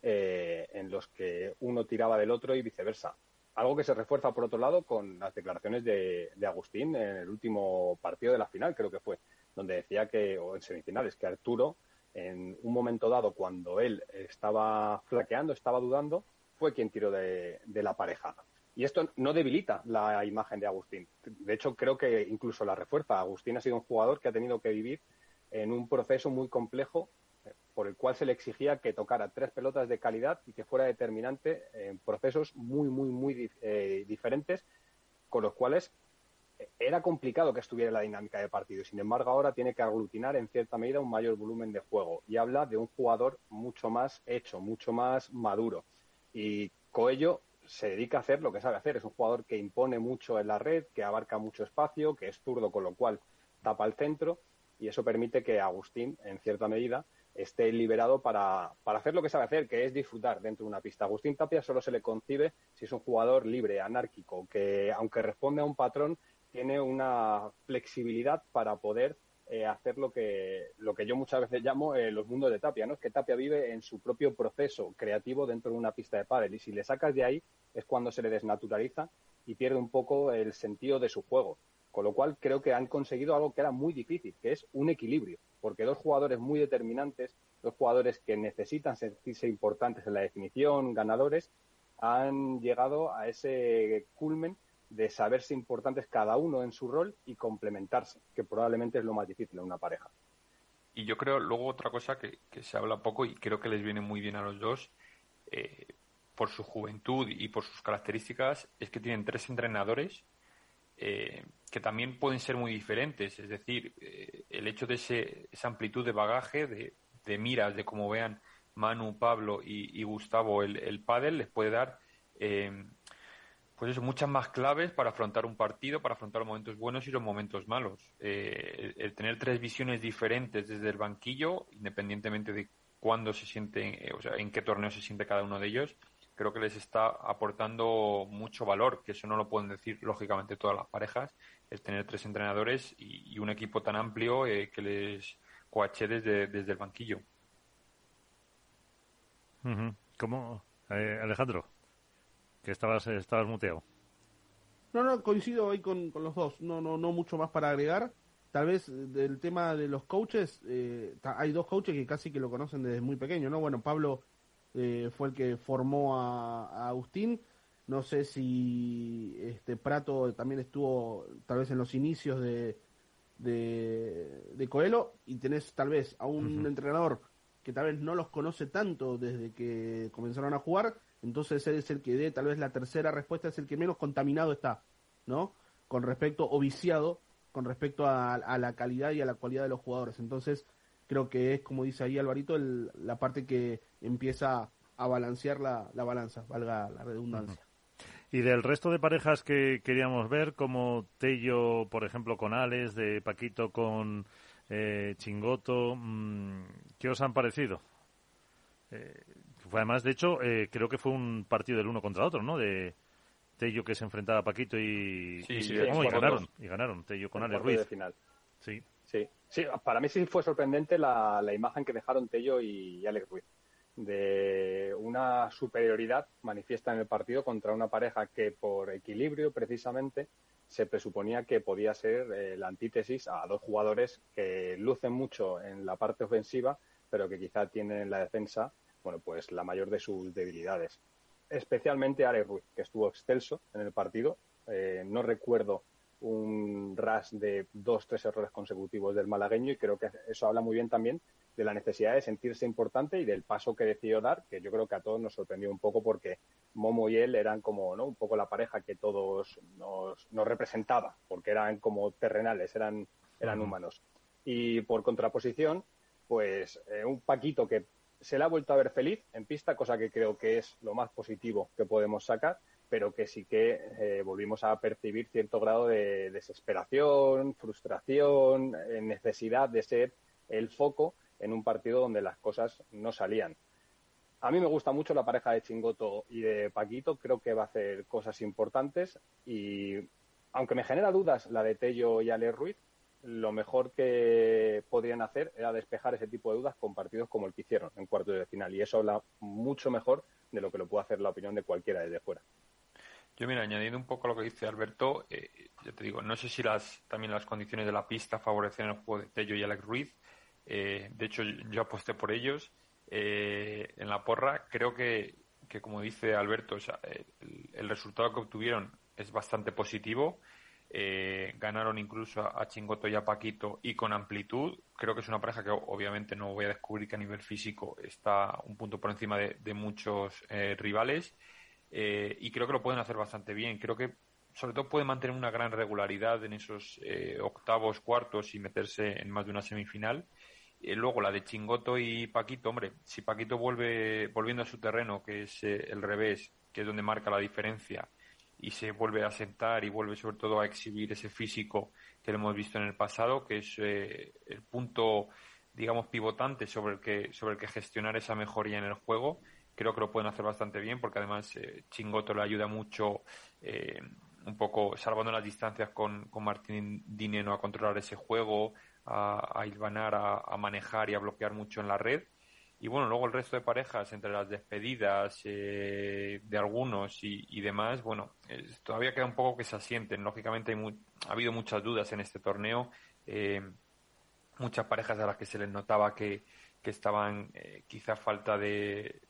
eh, en los que uno tiraba del otro y viceversa. Algo que se refuerza, por otro lado, con las declaraciones de, de Agustín en el último partido de la final, creo que fue, donde decía que, o en semifinales, que Arturo en un momento dado, cuando él estaba flaqueando, estaba dudando, fue quien tiró de, la pareja. Y esto no debilita la imagen de Agustín. De hecho, creo que incluso la refuerza. Agustín ha sido un jugador que ha tenido que vivir en un proceso muy complejo por el cual se le exigía que tocara tres pelotas de calidad y que fuera determinante en procesos muy, muy, muy eh, diferentes, con los cuales era complicado que estuviera la dinámica de partido. Sin embargo, ahora tiene que aglutinar en cierta medida un mayor volumen de juego y habla de un jugador mucho más hecho, mucho más maduro. Y Coello se dedica a hacer lo que sabe hacer. Es un jugador que impone mucho en la red, que abarca mucho espacio, que es zurdo, con lo cual tapa el centro y eso permite que Agustín, en cierta medida, esté liberado para, para, hacer lo que sabe hacer, que es disfrutar dentro de una pista. Agustín Tapia solo se le concibe si es un jugador libre, anárquico, que aunque responde a un patrón, tiene una flexibilidad para poder eh, hacer lo que, lo que yo muchas veces llamo eh, los mundos de Tapia, ¿no? Es que Tapia vive en su propio proceso creativo dentro de una pista de pádel y si le sacas de ahí es cuando se le desnaturaliza y pierde un poco el sentido de su juego. Con lo cual creo que han conseguido algo que era muy difícil, que es un equilibrio, porque dos jugadores muy determinantes, dos jugadores que necesitan sentirse importantes en la definición, ganadores, han llegado a ese culmen de saberse importantes cada uno en su rol y complementarse, que probablemente es lo más difícil en una pareja. Y yo creo, luego otra cosa que, se habla poco y creo que les viene muy bien a los dos, eh, por su juventud y por sus características, es que tienen tres entrenadores eh, que también pueden ser muy diferentes. Es decir, eh, el hecho de esa amplitud de bagaje, de, miras, de cómo vean Manu, Pablo y, Gustavo el, el pádel, les puede dar pues eso, muchas más claves para afrontar un partido, para afrontar los momentos buenos y los momentos malos. Eh, el, tener tres visiones diferentes desde el banquillo, independientemente de cuándo se sienten, eh, o sea, en qué torneo se siente cada uno de ellos, creo que les está aportando mucho valor, que eso no lo pueden decir lógicamente todas las parejas, el tener tres entrenadores y, un equipo tan amplio eh, que les coache desde, desde el banquillo. ¿Cómo, Eh, Alejandro, que estabas, estabas muteado. No, no, coincido ahí con, con, los dos. No, no, no mucho más para agregar. Tal vez del tema de los coaches, eh, hay dos coaches que casi que lo conocen desde muy pequeño, ¿no? Bueno, Pablo eh, fue el que formó a, a, Agustín. No sé si este Prato también estuvo tal vez en los inicios de, de, de Coelho y tenés tal vez a un entrenador que tal vez no los conoce tanto desde que comenzaron a jugar, entonces él es el que dé tal vez la tercera respuesta, es el que menos contaminado está, ¿no? Con respecto, o viciado, con respecto a, la calidad y a la cualidad de los jugadores. Entonces, creo que es, como dice ahí Alvarito, la parte que empieza a balancear la, la balanza, valga la redundancia. Y del resto de parejas que queríamos ver, como Tello, por ejemplo, con Alex, de Paquito con eh, Chingoto, mm, ¿qué os han parecido? Eh, además, de hecho, eh, creo que fue un partido del uno contra otro, ¿no? De Tello que se enfrentaba a Paquito y, ganaron, y ganaron Tello con Alex Ruiz. final. Sí. sí. Sí, para mí sí fue sorprendente la, imagen que dejaron Tello y Alex Ruiz de una superioridad manifiesta en el partido contra una pareja que por equilibrio precisamente se presuponía que podía ser eh, la antítesis a dos jugadores que lucen mucho en la parte ofensiva pero que quizá tienen en la defensa bueno pues la mayor de sus debilidades. Especialmente Alex Ruiz que estuvo excelso en el partido. Eh, no recuerdo un ras de dos tres errores consecutivos del malagueño y creo que eso habla muy bien también de la necesidad de sentirse importante y del paso que decidió dar, que yo creo que a todos nos sorprendió un poco porque Momo y él eran como ¿no? un poco la pareja que todos nos, nos representaba, porque eran como terrenales, eran, eran humanos. Y por contraposición, pues eh, un Paquito que se le ha vuelto a ver feliz en pista, cosa que creo que es lo más positivo que podemos sacar, pero que sí que eh, volvimos a percibir cierto grado de desesperación, frustración, eh, necesidad de ser el foco en un partido donde las cosas no salían. A mí me gusta mucho la pareja de Chingoto y de Paquito, creo que va a hacer cosas importantes y aunque me genera dudas la de Tello y Ale Ruiz, lo mejor que podrían hacer era despejar ese tipo de dudas con partidos como el que hicieron en cuartos de final y eso habla mucho mejor de lo que lo puede hacer la opinión de cualquiera desde fuera. Yo, mira, añadiendo un poco a lo que dice Alberto, eh, yo te digo, no sé si las, también las condiciones de la pista favorecen el juego de Tello y Alex Ruiz, eh, de hecho, yo aposté por ellos eh, en la porra. Creo que, que como dice Alberto, el, resultado que obtuvieron es bastante positivo. Eh, ganaron incluso a, Chingoto y a Paquito y con amplitud. Creo que es una pareja que obviamente no voy a descubrir que a nivel físico está un punto por encima de, de muchos rivales. Y creo que lo pueden hacer bastante bien. Creo que sobre todo puede mantener una gran regularidad en esos octavos, cuartos y meterse en más de una semifinal. Y luego la de Chingoto y Paquito, hombre, si Paquito vuelve volviendo a su terreno, que es eh, el revés, que es donde marca la diferencia, y se vuelve a sentar y vuelve sobre todo a exhibir ese físico que lo hemos visto en el pasado, que es eh, el punto, digamos, pivotante sobre el que sobre el que gestionar esa mejoría en el juego. Creo que lo pueden hacer bastante bien, porque además eh, Chingoto le ayuda mucho, un poco salvando las distancias con, con Martín Dineno a controlar ese juego, a, a hilvanar, a, manejar y a bloquear mucho en la red. Y bueno, luego el resto de parejas, entre las despedidas eh, de algunos y, demás, bueno, todavía queda un poco que se asienten. Lógicamente ha habido muchas dudas en este torneo. Eh, muchas parejas a las que se les notaba que, que estaban eh, quizá falta de,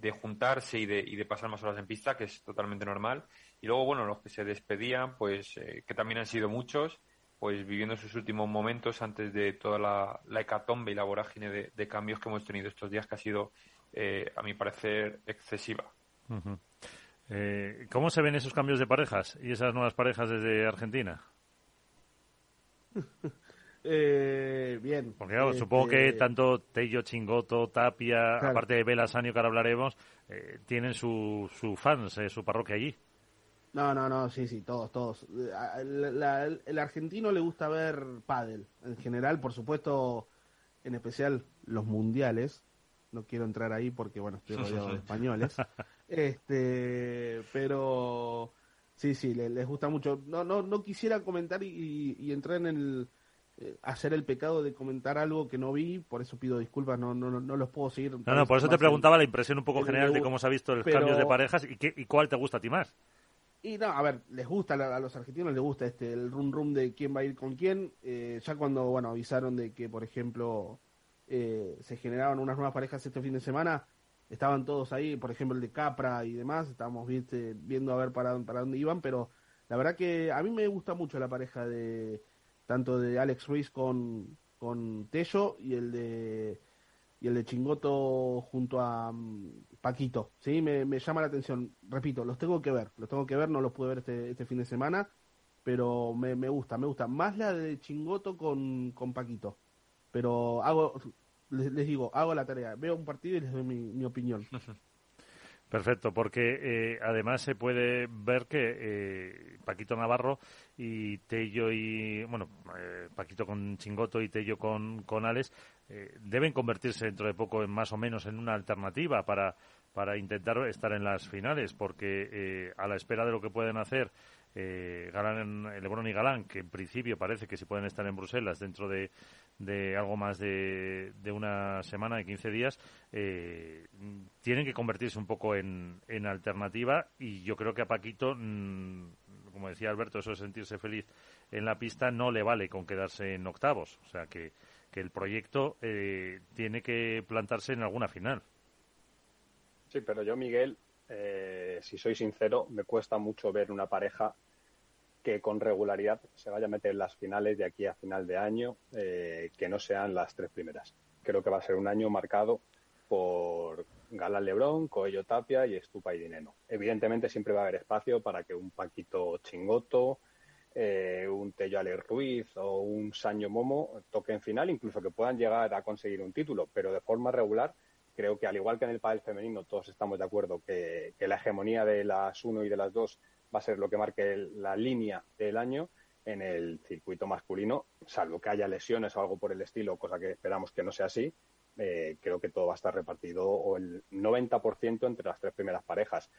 de juntarse y de, y de pasar más horas en pista, que es totalmente normal. Y luego, bueno, los que se despedían, pues que también han sido muchos, pues viviendo sus últimos momentos antes de toda la, hecatombe y la vorágine de, cambios que hemos tenido estos días, que ha sido, eh, a mi parecer, excesiva. Eh, ¿Cómo se ven esos cambios de parejas y esas nuevas parejas desde Argentina? [laughs] Eh, bien. Porque supongo que este tanto Tello, Chingoto, Tapia, aparte de Belasanio que ahora hablaremos, tienen su, su fans, su parroquia allí. No, no, no, sí, sí, todos, todos. el argentino le gusta ver pádel, en general, por supuesto, en especial los mundiales. No quiero entrar ahí porque, bueno, estoy rodeado de españoles. [laughs] Este, pero sí, sí, les, gusta mucho. No, no, no quisiera comentar y, entrar en el, eh, hacer el pecado de comentar algo que no vi, por eso pido disculpas, no, no, no los puedo seguir. No, no, por eso te preguntaba la impresión un poco general de cómo se ha visto el cambio de parejas y, qué, y cuál te gusta a ti más. Y no, a ver, les gusta, a los argentinos les gusta este el rum rum de quién va a ir con quién. Eh, ya cuando, bueno, avisaron de que, por ejemplo, eh, se generaban unas nuevas parejas este fin de semana, estaban todos ahí, por ejemplo, el de Capra y demás, estábamos viendo a ver para, para dónde iban, pero la verdad que a mí me gusta mucho la pareja de tanto de Alex Ruiz con, con Tello y el de y el de Chingoto junto a mm, Paquito, ¿sí? Me, me, llama la atención. Repito, los tengo que ver, los tengo que ver, no los pude ver este, este fin de semana, pero me, me gusta, me gusta. Más la de Chingoto con, con Paquito. Pero hago, les, digo, hago la tarea, veo un partido y les doy mi, mi opinión. [laughs] Perfecto, porque eh, además se puede ver que eh, Paquito Navarro y Tello y, bueno, eh, Paquito con Chingoto y Tello con, con Alex deben convertirse dentro de poco en más o menos en una alternativa para, para intentar estar en las finales, porque a la espera de lo que pueden hacer eh, Galán, Lebron y Galán, que en principio parece que si pueden estar en Bruselas dentro de, de algo más de, de, una semana, de 15 días, eh, tienen que convertirse un poco en, en, alternativa y yo creo que a Paquito, mm, como decía Alberto, eso de sentirse feliz en la pista no le vale con quedarse en octavos. O sea que, que el proyecto eh, tiene que plantarse en alguna final. Sí, pero yo, Miguel, eh, si soy sincero, me cuesta mucho ver una pareja que con regularidad se vaya a meter en las finales de aquí a final de año, eh, que no sean las tres primeras. Creo que va a ser un año marcado por Galán Lebrón, Coello Tapia y Estupa y Dineno. Evidentemente siempre va a haber espacio para que un Paquito Chingoto, eh, un Tello Ale Ruiz o un Saño Momo toquen final, incluso que puedan llegar a conseguir un título, pero de forma regular creo que al igual que en el pádel femenino todos estamos de acuerdo que, la hegemonía de las uno y de las dos va a ser lo que marque la línea del año en el circuito masculino, salvo que haya lesiones o algo por el estilo, cosa que esperamos que no sea así. Eh, creo que todo va a estar repartido o el 90% entre las tres primeras parejas.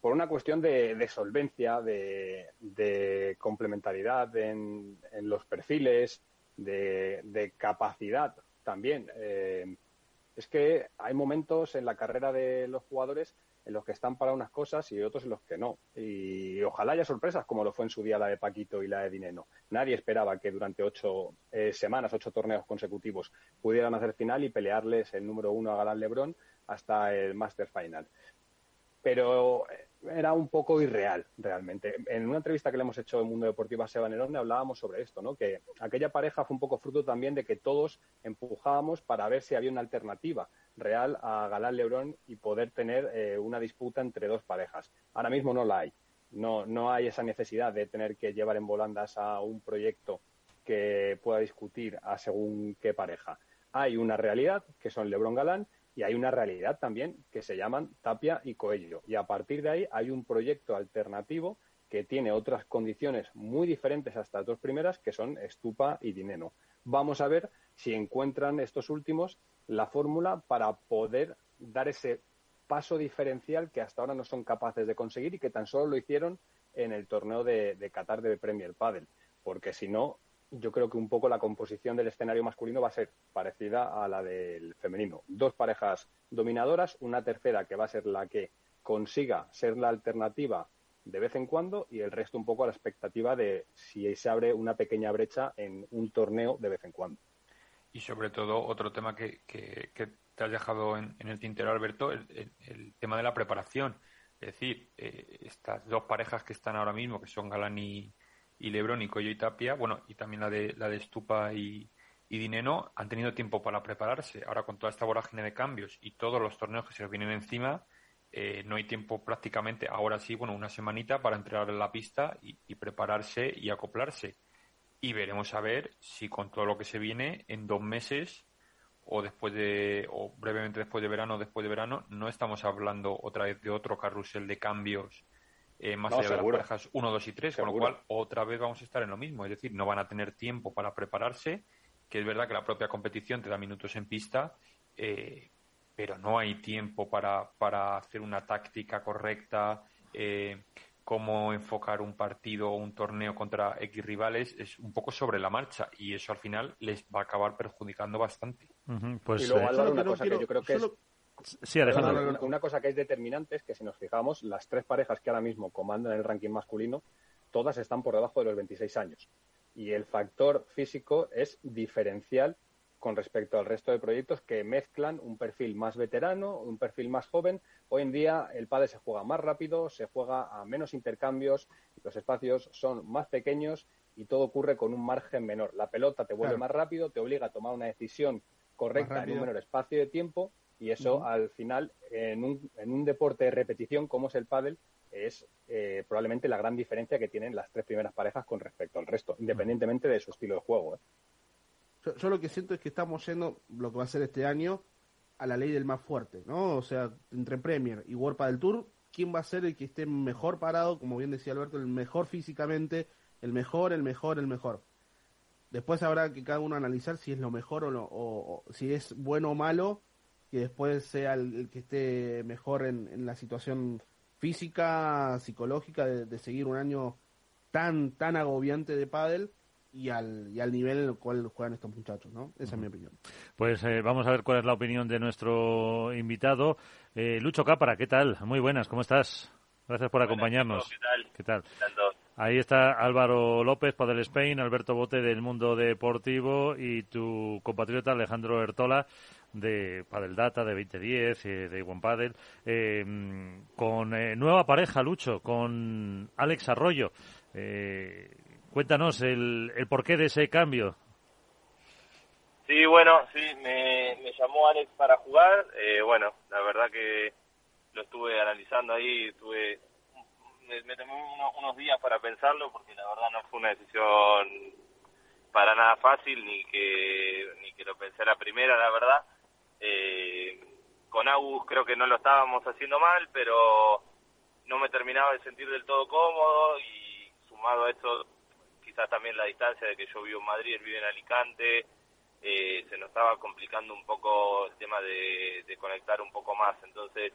Por una cuestión de, solvencia, de, complementariedad en, los perfiles, de, capacidad también. Eh, es que hay momentos en la carrera de los jugadores en los que están para unas cosas y otros en los que no. Y ojalá haya sorpresas, como lo fue en su día la de Paquito y la de Dineno. Nadie esperaba que durante ocho eh, semanas, ocho torneos consecutivos, pudieran hacer final y pelearles el número uno a Galán Lebrón hasta el Master Final. Pero eh, era un poco irreal, realmente. En una entrevista que le hemos hecho en Mundo Deportivo a Seba Nerone hablábamos sobre esto, ¿no? Que aquella pareja fue un poco fruto también de que todos empujábamos para ver si había una alternativa real a Galán Lebrón y poder tener eh, una disputa entre dos parejas. Ahora mismo no la hay. No, no hay esa necesidad de tener que llevar en volandas a un proyecto que pueda discutir a según qué pareja. Hay una realidad, que son Lebrón Galán, y hay una realidad también que se llaman Tapia y Coello. Y a partir de ahí hay un proyecto alternativo que tiene otras condiciones muy diferentes a estas dos primeras, que son Estupa y Dineno. Vamos a ver si encuentran estos últimos la fórmula para poder dar ese paso diferencial que hasta ahora no son capaces de conseguir y que tan solo lo hicieron en el torneo de, Qatar de Premier Padel. Porque si no, yo creo que un poco la composición del escenario masculino va a ser parecida a la del femenino. Dos parejas dominadoras, una tercera que va a ser la que consiga ser la alternativa de vez en cuando y el resto un poco a la expectativa de si se abre una pequeña brecha en un torneo de vez en cuando. Y sobre todo, otro tema que, que, te has dejado en, el tintero, Alberto, el, tema de la preparación. Es decir, eh, estas dos parejas que están ahora mismo, que son Galán y, y Lebron y Coyo y Tapia, bueno, y también la de, la de Stupa y, y Dineno, han tenido tiempo para prepararse. Ahora con toda esta vorágine de cambios y todos los torneos que se vienen encima, eh, no hay tiempo prácticamente, ahora sí, bueno, una semanita para entrar en la pista y, prepararse y acoplarse. Y veremos a ver si con todo lo que se viene en dos meses o después de, o brevemente después de verano, después de verano, no estamos hablando otra vez de otro carrusel de cambios eh, más allá de las parejas 1, 2 y 3, con lo cual otra vez vamos a estar en lo mismo, es decir, no van a tener tiempo para prepararse, que es verdad que la propia competición te da minutos en pista, eh, pero no hay tiempo para, para hacer una táctica correcta, eh, cómo enfocar un partido o un torneo contra X rivales es un poco sobre la marcha y eso al final les va a acabar perjudicando bastante. Pues, y luego, eh, una cosa que yo creo que es... Sí, Alejandro. Una cosa que es determinante es que si nos fijamos, las tres parejas que ahora mismo comandan el ranking masculino, todas están por debajo de los 26 años. Y el factor físico es diferencial con respecto al resto de proyectos que mezclan un perfil más veterano, un perfil más joven. Hoy en día el padre se juega más rápido, se juega a menos intercambios, los espacios son más pequeños y todo ocurre con un margen menor. La pelota te vuelve más rápido, te obliga a tomar una decisión correcta en un menor espacio de tiempo y eso al final en un, en un deporte de repetición como es el pádel es eh, probablemente la gran diferencia que tienen las tres primeras parejas con respecto al resto, independientemente de su estilo de juego. ¿eh? Yo, lo que siento es que estamos yendo, lo que va a ser este año, a la ley del más fuerte, ¿no? O sea, entre Premier y World del Tour, ¿quién va a ser el que esté mejor parado? Como bien decía Alberto, el mejor físicamente, el mejor, el mejor, el mejor. Después habrá que cada uno analizar si es lo mejor o, no, o, si es bueno o malo, que después sea el, que esté mejor en, la situación física, psicológica, de, de, seguir un año tan, tan agobiante de pádel y al, y al nivel en el cual juegan estos muchachos, ¿no? Esa es mi opinión. Pues eh, vamos a ver cuál es la opinión de nuestro invitado. Eh, Lucho Cápara, ¿qué tal? Muy buenas, ¿cómo estás? Gracias por acompañarnos. ¿Qué tal? Ahí está Álvaro López, Padel Spain, Alberto Bote del Mundo Deportivo y tu compatriota Alejandro Ertola de Padel Data, de 2010, eh, de One Padel, con nueva pareja, Lucho, con Alex Arroyo. Eh, Cuéntanos el, el porqué de ese cambio. Sí, bueno, sí, me, me llamó Alex para jugar. Eh, bueno, la verdad que lo estuve analizando ahí, tuve, me, tomé unos, días para pensarlo porque la verdad no fue una decisión para nada fácil ni que ni que lo pensé la primera, la verdad. Eh, con Agus creo que no lo estábamos haciendo mal, pero no me terminaba de sentir del todo cómodo y sumado a esto quizás también la distancia de que yo vivo en Madrid, él vive en Alicante, eh, se nos estaba complicando un poco el tema de, conectar un poco más. Entonces,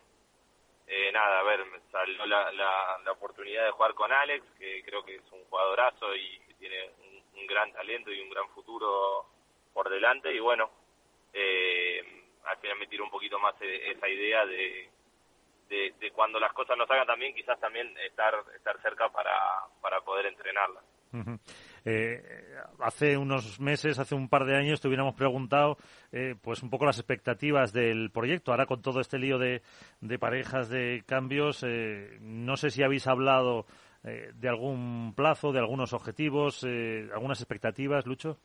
eh, nada, a ver, me salió la, la, oportunidad de jugar con Alex, que creo que es un jugadorazo y que tiene un, gran talento y un gran futuro por delante. Y bueno, eh, al final me tiró un poquito más e, esa idea de, de, cuando las cosas no salgan también, quizás también estar, estar cerca para, para poder entrenarlas. Eh, hace unos meses, hace un par de años, te hubiéramos preguntado eh, pues un poco las expectativas del proyecto. Ahora con todo este lío de, parejas, de cambios, eh, no sé si habéis hablado de algún plazo, de algunos objetivos, algunas expectativas, Lucho.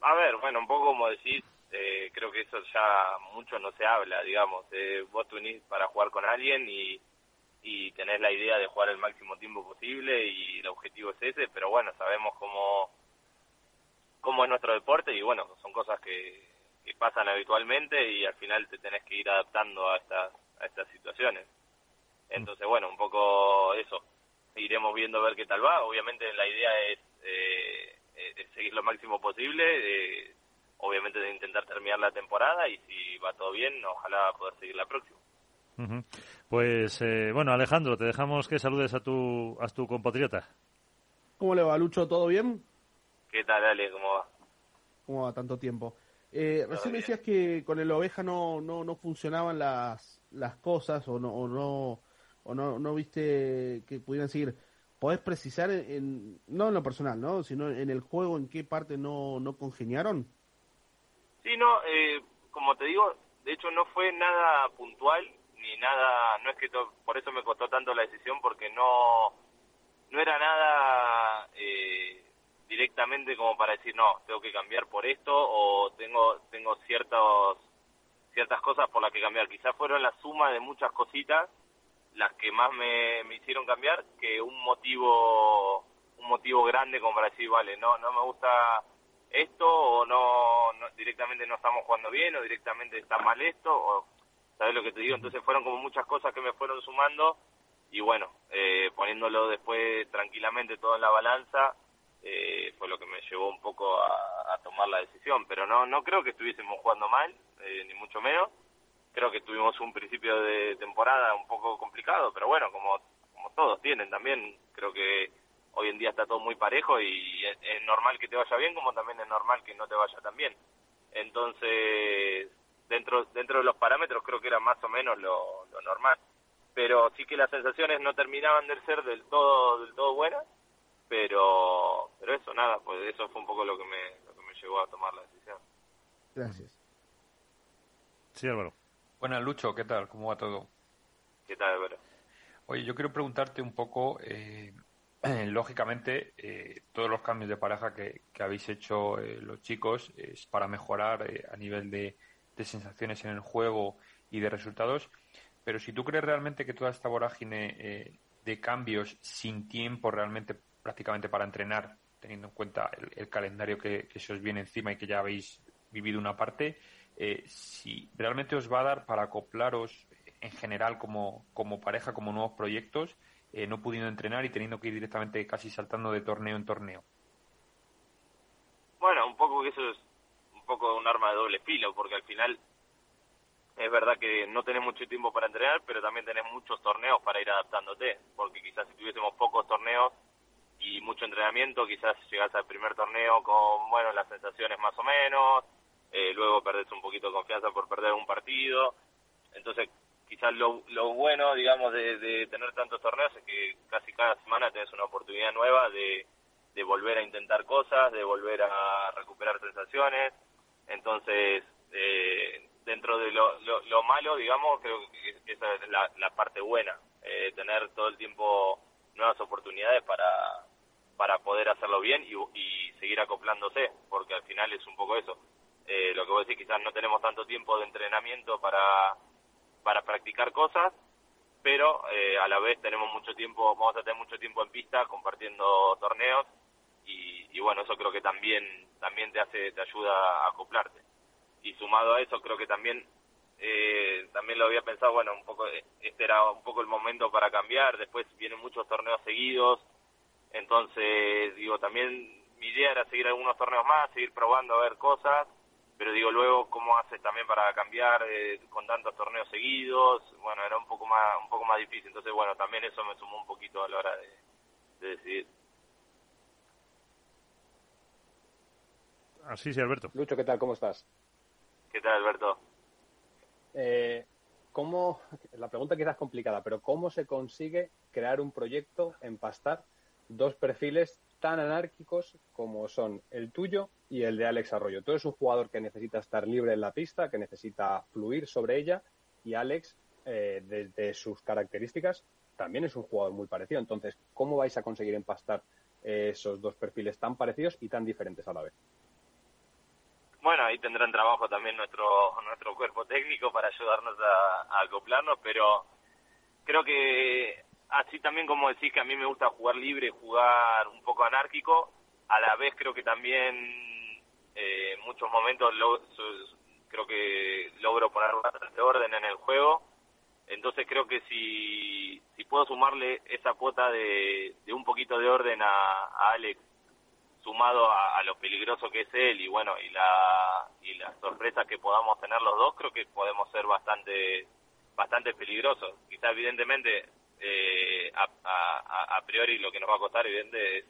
A ver, bueno, un poco como decís, creo que eso ya mucho no se habla, digamos. vos te unís para jugar con alguien y y tener la idea de jugar el máximo tiempo posible y el objetivo es ese, pero bueno, sabemos cómo, cómo es nuestro deporte y bueno, son cosas que, que pasan habitualmente y al final te tenés que ir adaptando a estas, a estas situaciones. Entonces, bueno, un poco eso. Iremos viendo a ver qué tal va. Obviamente la idea es, eh, seguir lo máximo posible, eh, obviamente de intentar terminar la temporada y si va todo bien, ojalá poder seguir la próxima. Pues eh, bueno, Alejandro, te dejamos que saludes a tu, a tu compatriota. ¿Cómo le va, Lucho? ¿Todo bien? ¿Qué tal, Ale? ¿Cómo va? ¿Cómo va tanto tiempo? Eh, recién me decías que con el oveja no, no, no funcionaban las, las cosas o no, o no, o no, no viste que pudieran seguir. ¿Podés precisar, en, no en lo personal, ¿no? sino en el juego, en qué parte no, no congeniaron? Sí, no, eh, como te digo, de hecho no fue nada puntual ni nada, no es que por eso me costó tanto la decisión porque no no era nada eh, directamente como para decir no tengo que cambiar por esto o tengo tengo ciertos ciertas cosas por las que cambiar. Quizás fueron la suma de muchas cositas las que más me, me hicieron cambiar que un motivo un motivo grande como para decir vale no no me gusta esto o no, directamente no estamos jugando bien o directamente está mal esto o ¿sabes lo que te digo? Entonces fueron como muchas cosas que me fueron sumando y bueno, eh, poniéndolo después tranquilamente todo en la balanza, eh, fue lo que me llevó un poco a, tomar la decisión. Pero no, no creo que estuviésemos jugando mal, eh, ni mucho menos. Creo que tuvimos un principio de temporada un poco complicado, pero bueno, como, como todos tienen también. Creo que hoy en día está todo muy parejo y es, normal que te vaya bien como también es normal que no te vaya tan bien. Entonces, dentro dentro de los parámetros creo que era más o menos lo, lo normal. Pero sí que las sensaciones no terminaban de ser del todo del todo buenas, pero pero eso nada, pues eso fue un poco lo que me, lo que me llevó a tomar la decisión. Gracias. Sí, Álvaro. Buenas, Lucho, ¿qué tal? ¿Cómo va todo? ¿Qué tal, Álvaro? Oye, yo quiero preguntarte un poco, eh, [clears throat] lógicamente, eh, todos los cambios de pareja que, habéis hecho eh, los chicos es para mejorar a nivel de, sensaciones en el juego y de resultados, pero si tú crees realmente que toda esta vorágine de cambios sin tiempo realmente prácticamente para entrenar, teniendo en cuenta el, calendario que, que, se os viene encima y que ya habéis vivido una parte, si realmente os va a dar para acoplaros en general como pareja, como nuevos proyectos, eh, no pudiendo entrenar y teniendo que ir directamente casi saltando de torneo en torneo? Bueno, un poco que eso es un poco un arma de doble filo, porque al final es verdad que no tenés mucho tiempo para entrenar, pero también tenés muchos torneos para ir adaptándote, porque quizás si tuviésemos pocos torneos y mucho entrenamiento, quizás llegás al primer torneo con, bueno, las sensaciones más o menos, eh, luego perdés un poquito de confianza por perder un partido, entonces quizás lo, lo bueno, digamos, de, tener tantos torneos es que casi cada semana tenés una oportunidad nueva de, de volver a intentar cosas, de volver a recuperar sensaciones. Entonces, eh, dentro de lo, lo, malo, digamos, creo que esa es la, la parte buena, eh, tener todo el tiempo nuevas oportunidades para, para poder hacerlo bien y, y seguir acoplándose, porque al final es un poco eso. Eh, lo que vos decís, quizás no tenemos tanto tiempo de entrenamiento para para practicar cosas, pero eh, a la vez tenemos mucho tiempo, vamos a tener mucho tiempo en pista compartiendo torneos y, bueno, eso creo que también también te hace, te ayuda a acoplarte. Y sumado a eso creo que también eh, también lo había pensado, bueno, un poco este era un poco el momento para cambiar, después vienen muchos torneos seguidos, entonces digo, también mi idea era seguir algunos torneos más, seguir probando a ver cosas pero digo luego cómo haces también para cambiar eh, con tantos torneos seguidos bueno era un poco más un poco más difícil. Entonces bueno también eso me sumó un poquito a la hora de, decidir. Así sí Alberto. Lucho qué tal cómo estás qué tal Alberto eh, cómo la pregunta quizás es complicada pero cómo se consigue crear un proyecto empastar dos perfiles tan anárquicos como son el tuyo y el de Alex Arroyo. Tú eres un jugador que necesita estar libre en la pista, que necesita fluir sobre ella y Alex, eh, desde sus características, también es un jugador muy parecido. Entonces, ¿cómo vais a conseguir empastar eh, esos dos perfiles tan parecidos y tan diferentes a la vez? Bueno, ahí tendrán trabajo también nuestro nuestro cuerpo técnico para ayudarnos a acoplarnos, pero creo que así también como decís que a mí me gusta jugar libre, jugar un poco anárquico, a la vez creo que también eh, en muchos momentos creo que logro poner bastante orden en el juego. Entonces creo que si, si puedo sumarle esa cuota de, de un poquito de orden a, Alex, sumado a, lo peligroso que es él y bueno, y la y las sorpresas que podamos tener los dos, creo que podemos ser bastante bastante peligrosos. Quizá evidentemente eh, a, a, priori lo que nos va a costar, evidente,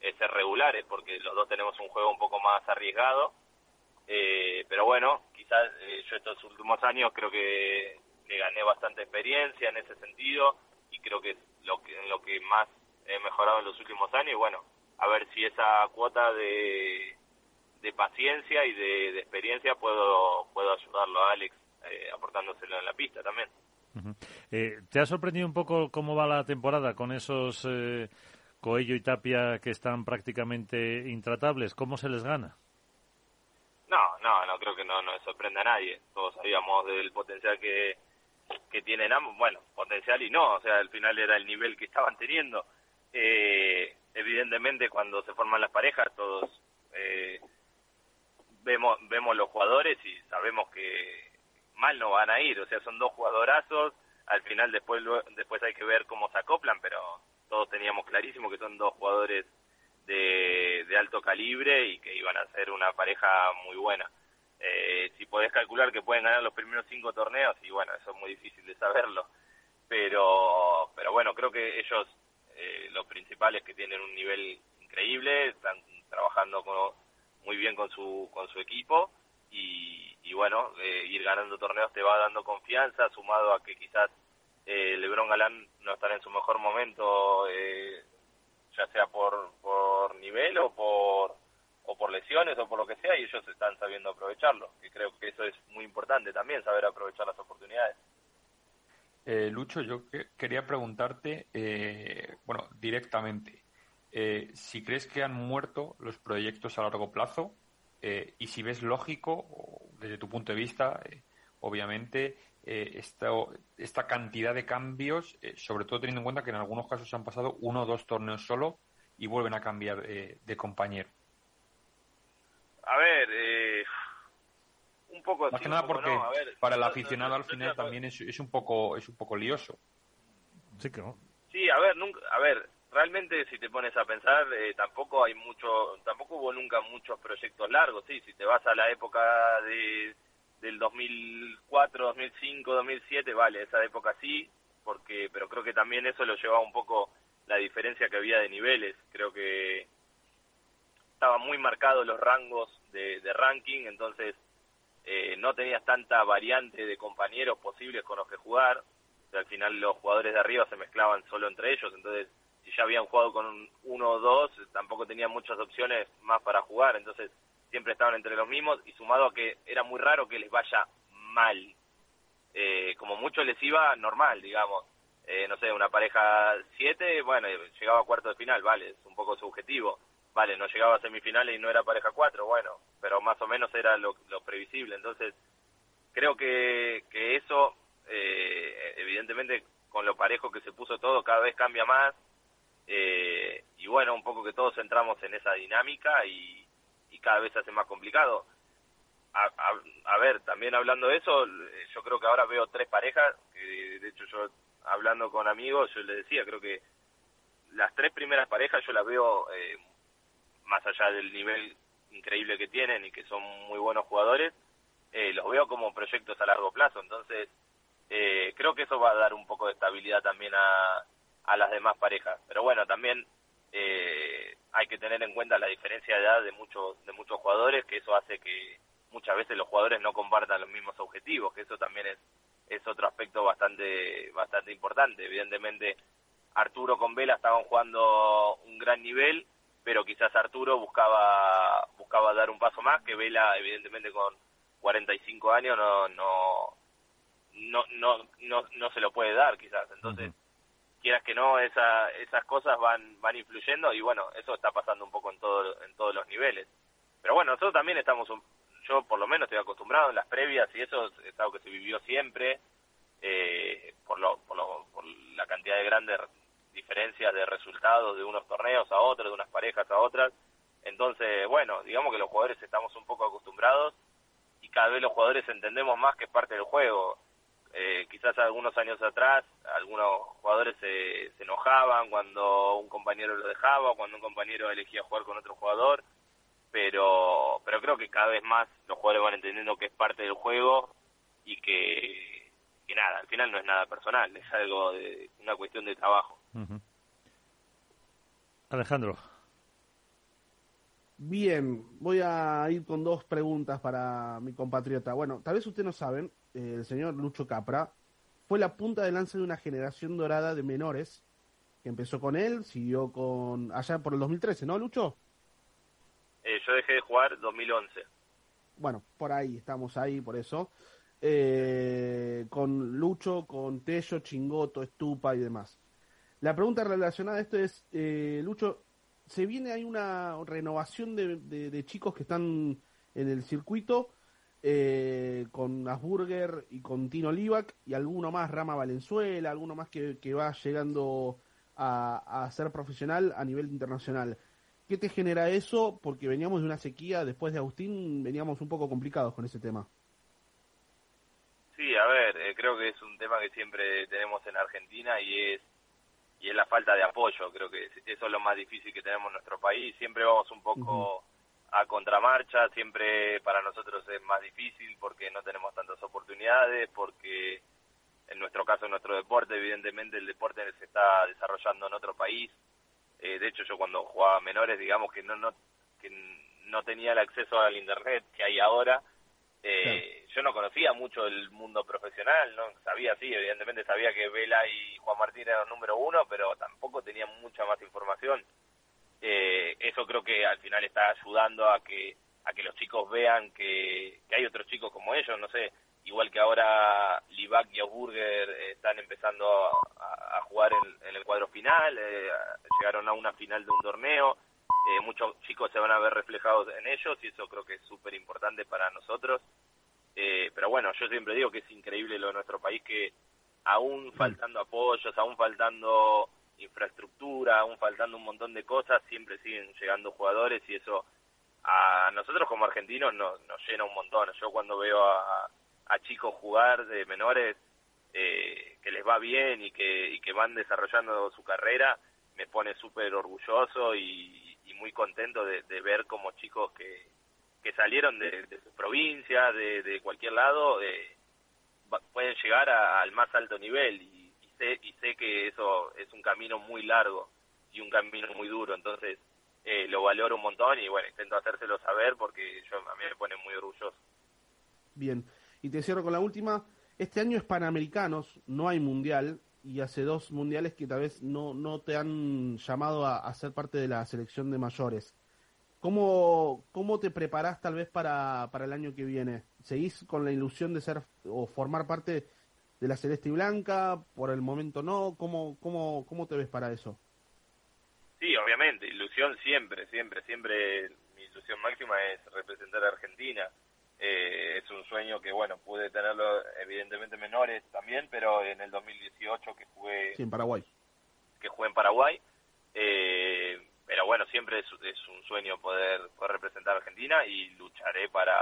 es, ser regulares, porque los dos tenemos un juego un poco más arriesgado. Eh, pero bueno, quizás eh, yo estos últimos años creo que, que, gané bastante experiencia en ese sentido y creo que es lo que, en lo que más he mejorado en los últimos años. Y bueno, a ver si esa cuota de, de paciencia y de, experiencia puedo, puedo ayudarlo a Alex eh, aportándoselo en la pista también. Eh, ¿Te ha sorprendido un poco cómo va la temporada con esos eh, Coello y Tapia que están prácticamente intratables? ¿Cómo se les gana? No, no, no creo que no nos sorprenda a nadie. Todos sabíamos del potencial que, que tienen ambos. Bueno, potencial y no, o sea, al final era el nivel que estaban teniendo. Eh, evidentemente, cuando se forman las parejas, todos eh, vemos, vemos los jugadores y sabemos que mal no van a ir. O sea, son dos jugadorazos al final después después hay que ver cómo se acoplan, pero todos teníamos clarísimo que son dos jugadores de, de alto calibre y que iban a ser una pareja muy buena. Eh, si podés calcular que pueden ganar los primeros cinco torneos, y bueno, eso es muy difícil de saberlo. pero, pero bueno, creo que ellos, eh, lo principal es que tienen un nivel increíble, están trabajando muy bien con su, con su equipo y, y bueno, eh, ir ganando torneos te va dando confianza, sumado a que quizás eh, Lebron Galán no estará en su mejor momento, eh, ya sea por, por nivel o por o por lesiones o por lo que sea y ellos están sabiendo aprovecharlo que creo que eso es muy importante también saber aprovechar las oportunidades. Eh, Lucho yo quería preguntarte eh, bueno directamente eh, si crees que han muerto los proyectos a largo plazo eh, y si ves lógico desde tu punto de vista obviamente esta, esta cantidad de cambios sobre todo teniendo en cuenta que en algunos casos se han pasado uno o dos torneos solo y vuelven a cambiar de compañero a ver, eh, un poco Más que nada porque para el aficionado al final también es, es, un poco es un poco lioso. Sí, que no. Sí, a ver, nunca, a ver, realmente si te pones a pensar, eh, tampoco hay mucho, tampoco hubo nunca muchos proyectos largos, sí, si te vas a la época de del 2004, 2005, 2007, vale, esa época sí, porque pero creo que también eso lo llevaba un poco la diferencia que había de niveles, creo que estaban muy marcados los rangos de, ranking, entonces eh, no tenías tanta variante de compañeros posibles con los que jugar. al final los jugadores de arriba se mezclaban solo entre ellos, entonces si ya habían jugado con uno o dos, tampoco tenían muchas opciones más para jugar, entonces siempre estaban entre los mismos y sumado a que era muy raro que les vaya mal. Eh, como mucho les iba normal, digamos. Eh, no sé, una pareja 7, bueno, llegaba a cuarto de final, vale, es un poco subjetivo vale, no llegaba a semifinales y no era pareja 4, bueno, pero más o menos era lo, previsible. Entonces, creo que, que eso, eh, evidentemente, con lo parejo que se puso todo, cada vez cambia más. Eh, y bueno, un poco que todos entramos en esa dinámica y, cada vez se hace más complicado. A, a, ver, también hablando de eso, yo creo que ahora veo tres parejas, que de hecho yo hablando con amigos, yo les decía, creo que las tres primeras parejas yo las veo eh, más allá del nivel increíble que tienen y que son muy buenos jugadores, eh, los veo como proyectos a largo plazo. Entonces, eh, creo que eso va a dar un poco de estabilidad también a, a las demás parejas. Pero bueno, también eh, hay que tener en cuenta la diferencia de edad de muchos, de muchos jugadores, que eso hace que muchas veces los jugadores no compartan los mismos objetivos, que eso también es, es otro aspecto bastante, bastante importante. Evidentemente, Arturo con Vela estaban jugando un gran nivel, pero quizás Arturo buscaba buscaba dar un paso más que Vela evidentemente con 45 años no no no no no, no se lo puede dar quizás entonces quieras que no esa, esas cosas van van influyendo y bueno eso está pasando un poco en todo en todos los niveles pero bueno nosotros también estamos yo por lo menos estoy acostumbrado en las previas y eso es algo que se vivió siempre eh, por lo, por lo por la cantidad de grandes diferencias de resultados de unos torneos a otros, de unas parejas a otras. Entonces, bueno, digamos que los jugadores estamos un poco acostumbrados y cada vez los jugadores entendemos más que es parte del juego. Eh, quizás algunos años atrás algunos jugadores se, se enojaban cuando un compañero lo dejaba, cuando un compañero elegía jugar con otro jugador, pero, pero creo que cada vez más los jugadores van entendiendo que es parte del juego y que, que nada, al final no es nada personal, es algo de una cuestión de trabajo. Alejandro. Bien, voy a ir con dos preguntas para mi compatriota. Bueno, tal vez ustedes no saben, el señor Lucho Capra fue la punta de lanza de una generación dorada de menores que empezó con él, siguió con allá por el 2013, ¿no, Lucho? Eh, yo dejé de jugar 2011. Bueno, por ahí, estamos ahí, por eso. Eh, con Lucho, con Tello, Chingoto, Estupa y demás. La pregunta relacionada a esto es, eh, Lucho, ¿se viene hay una renovación de, chicos que están en el circuito eh, con Asburger y con Tino Livac y alguno más, Rama Valenzuela, alguno más que, va llegando a, a, ser profesional a nivel internacional? ¿Qué te genera eso? Porque veníamos de una sequía, después de Agustín veníamos un poco complicados con ese tema. Sí, a ver, eh, creo que es un tema que siempre tenemos en Argentina y es y es la falta de apoyo. Creo que eso es lo más difícil que tenemos en nuestro país. Siempre vamos un poco a contramarcha, siempre para nosotros es más difícil porque no tenemos tantas oportunidades, porque en nuestro caso, en nuestro deporte, evidentemente el deporte se está desarrollando en otro país. Eh, de hecho, yo cuando jugaba menores, digamos que no, no, que no tenía el acceso al internet que hay ahora. Eh, Yo no conocía mucho el mundo profesional, no sabía, sí, evidentemente sabía que Vela y Juan Martín eran número uno, pero tampoco tenía mucha más información. Eh, eso creo que al final está ayudando a que a que los chicos vean que, que hay otros chicos como ellos, no sé, igual que ahora Livac y Augsburger están empezando a, a jugar en, en, el cuadro final, eh, llegaron a una final de un torneo, eh, muchos chicos se van a ver reflejados en ellos y eso creo que es súper importante para nosotros. Eh, pero bueno, yo siempre digo que es increíble lo de nuestro país que aún faltando apoyos, aún faltando infraestructura, aún faltando un montón de cosas, siempre siguen llegando jugadores y eso a nosotros como argentinos nos, nos llena un montón. Yo cuando veo a, a chicos jugar de menores eh, que les va bien y que, y que van desarrollando su carrera, me pone súper orgulloso y, y, muy contento de, ver como chicos que, que salieron de, de sus provincias, de, de cualquier lado, eh, pueden llegar a, al más alto nivel y, sé, y sé que eso es un camino muy largo y un camino muy duro, entonces eh, lo valoro un montón y bueno, intento hacérselo saber porque yo, a mí me pone muy orgulloso. Bien, y te cierro con la última. Este año es Panamericanos, no hay mundial, y hace dos mundiales que tal vez no, no te han llamado a, a ser parte de la selección de mayores. ¿Cómo, ¿Cómo te preparás tal vez para, para el año que viene? ¿Seguís con la ilusión de ser o formar parte de la Celeste y Blanca? ¿Por el momento no? ¿Cómo, cómo, cómo te ves para eso? Sí, obviamente, ilusión siempre, siempre, siempre mi ilusión máxima es representar a Argentina. Eh, es un sueño que, bueno, pude tenerlo evidentemente menores también, pero en el 2018 que jugué... Sí, en Paraguay. Que jugué en Paraguay. Eh, pero bueno, siempre es, es, un sueño poder, poder representar a Argentina y lucharé para,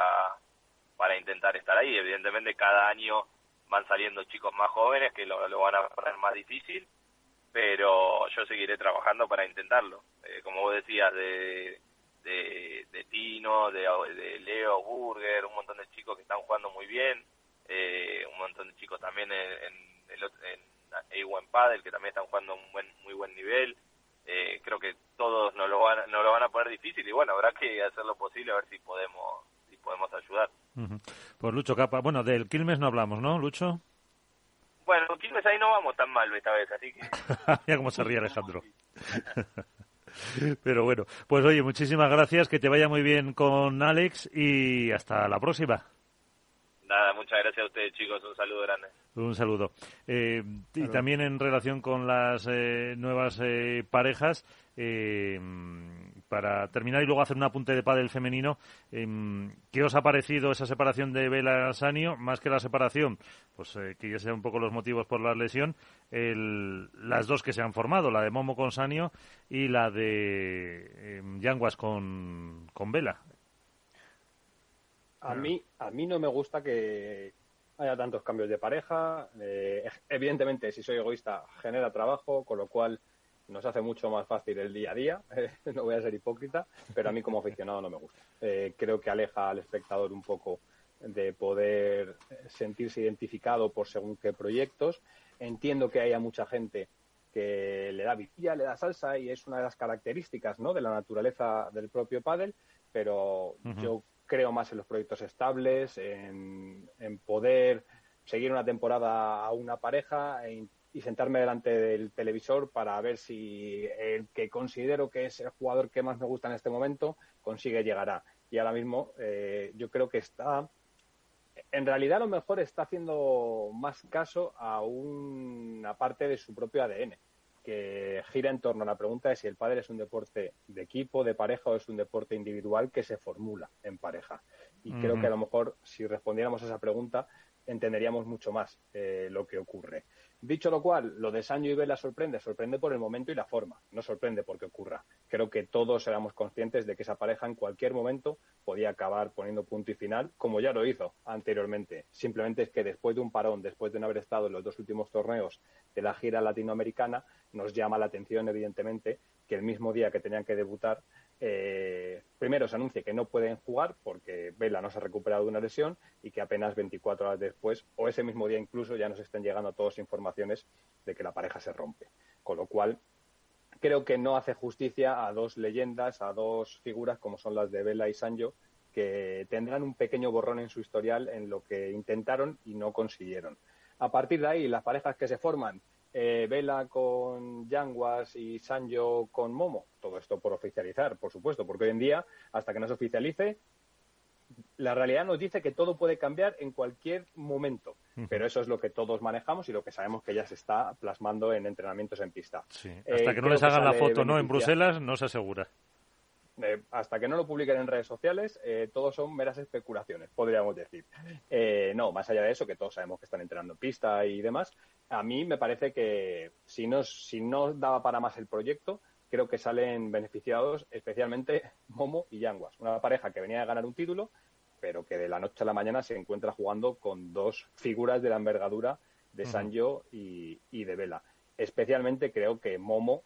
para intentar estar ahí. Evidentemente cada año van saliendo chicos más jóvenes que lo, lo van a poner más difícil, pero yo seguiré trabajando para intentarlo. Eh, como vos decías, de de, Tino, de, Leo Burger, un montón de chicos que están jugando muy bien, eh, un montón de chicos también en, en, en A1 Padel que también están jugando un buen, muy buen nivel. Eh, creo que todos nos lo, van, nos lo van a poner difícil y bueno, habrá que hacer lo posible a ver si podemos podemos ayudar. Uh -huh. Pues Lucho Capa, bueno, del Quilmes no hablamos, ¿no, Lucho? Bueno, Quilmes ahí no vamos tan mal esta vez, así que... [laughs] Mira cómo se ríe Alejandro. [laughs] Pero bueno, pues oye, muchísimas gracias, que te vaya muy bien con Alex y hasta la próxima. Nada, muchas gracias a ustedes chicos, un saludo grande. Un saludo. Eh, y también en relación con las eh, nuevas eh, parejas, eh, para terminar y luego hacer un apunte de pádel femenino, eh, ¿qué os ha parecido esa separación de Vela Sanio? Más que la separación, pues eh, que ya sean un poco los motivos por la lesión, el, las dos que se han formado, la de Momo con Sanio y la de Yanguas con, con Vela. A mí, a mí no me gusta que haya tantos cambios de pareja. Eh, evidentemente, si soy egoísta, genera trabajo, con lo cual nos hace mucho más fácil el día a día. [laughs] no voy a ser hipócrita, pero a mí como aficionado no me gusta. Eh, creo que aleja al espectador un poco de poder sentirse identificado por según qué proyectos. Entiendo que haya mucha gente que le da vidilla, le da salsa y es una de las características ¿no? de la naturaleza del propio pádel, pero uh -huh. yo creo más en los proyectos estables, en, en poder seguir una temporada a una pareja e, y sentarme delante del televisor para ver si el que considero que es el jugador que más me gusta en este momento consigue llegar a. Y ahora mismo eh, yo creo que está, en realidad a lo mejor está haciendo más caso a una parte de su propio ADN que gira en torno a la pregunta de si el pádel es un deporte de equipo, de pareja o es un deporte individual que se formula en pareja. Y uh -huh. creo que a lo mejor si respondiéramos a esa pregunta entenderíamos mucho más eh, lo que ocurre. Dicho lo cual, lo de Sancho y Vela sorprende, sorprende por el momento y la forma, no sorprende porque ocurra. Creo que todos éramos conscientes de que esa pareja en cualquier momento podía acabar poniendo punto y final, como ya lo hizo anteriormente. Simplemente es que después de un parón, después de no haber estado en los dos últimos torneos de la gira latinoamericana, nos llama la atención, evidentemente, que el mismo día que tenían que debutar eh, primero se anuncia que no pueden jugar porque Vela no se ha recuperado de una lesión y que apenas 24 horas después, o ese mismo día incluso, ya nos estén llegando todas informaciones de que la pareja se rompe. Con lo cual, creo que no hace justicia a dos leyendas, a dos figuras como son las de Vela y Sanjo, que tendrán un pequeño borrón en su historial en lo que intentaron y no consiguieron. A partir de ahí, las parejas que se forman, eh, Vela con Yanguas y Sanjo con Momo. Todo esto por oficializar, por supuesto, porque hoy en día, hasta que no se oficialice, la realidad nos dice que todo puede cambiar en cualquier momento. Pero eso es lo que todos manejamos y lo que sabemos que ya se está plasmando en entrenamientos en pista. Eh, hasta que no les hagan la foto no en Bruselas, no se asegura. Eh, hasta que no lo publiquen en redes sociales, eh, todos son meras especulaciones, podríamos decir. Eh, no, más allá de eso, que todos sabemos que están entrenando en pista y demás, a mí me parece que si no, si no daba para más el proyecto, creo que salen beneficiados especialmente [laughs] Momo y Yanguas, una pareja que venía a ganar un título, pero que de la noche a la mañana se encuentra jugando con dos figuras de la envergadura de Sanjo y, y de Vela. Especialmente creo que Momo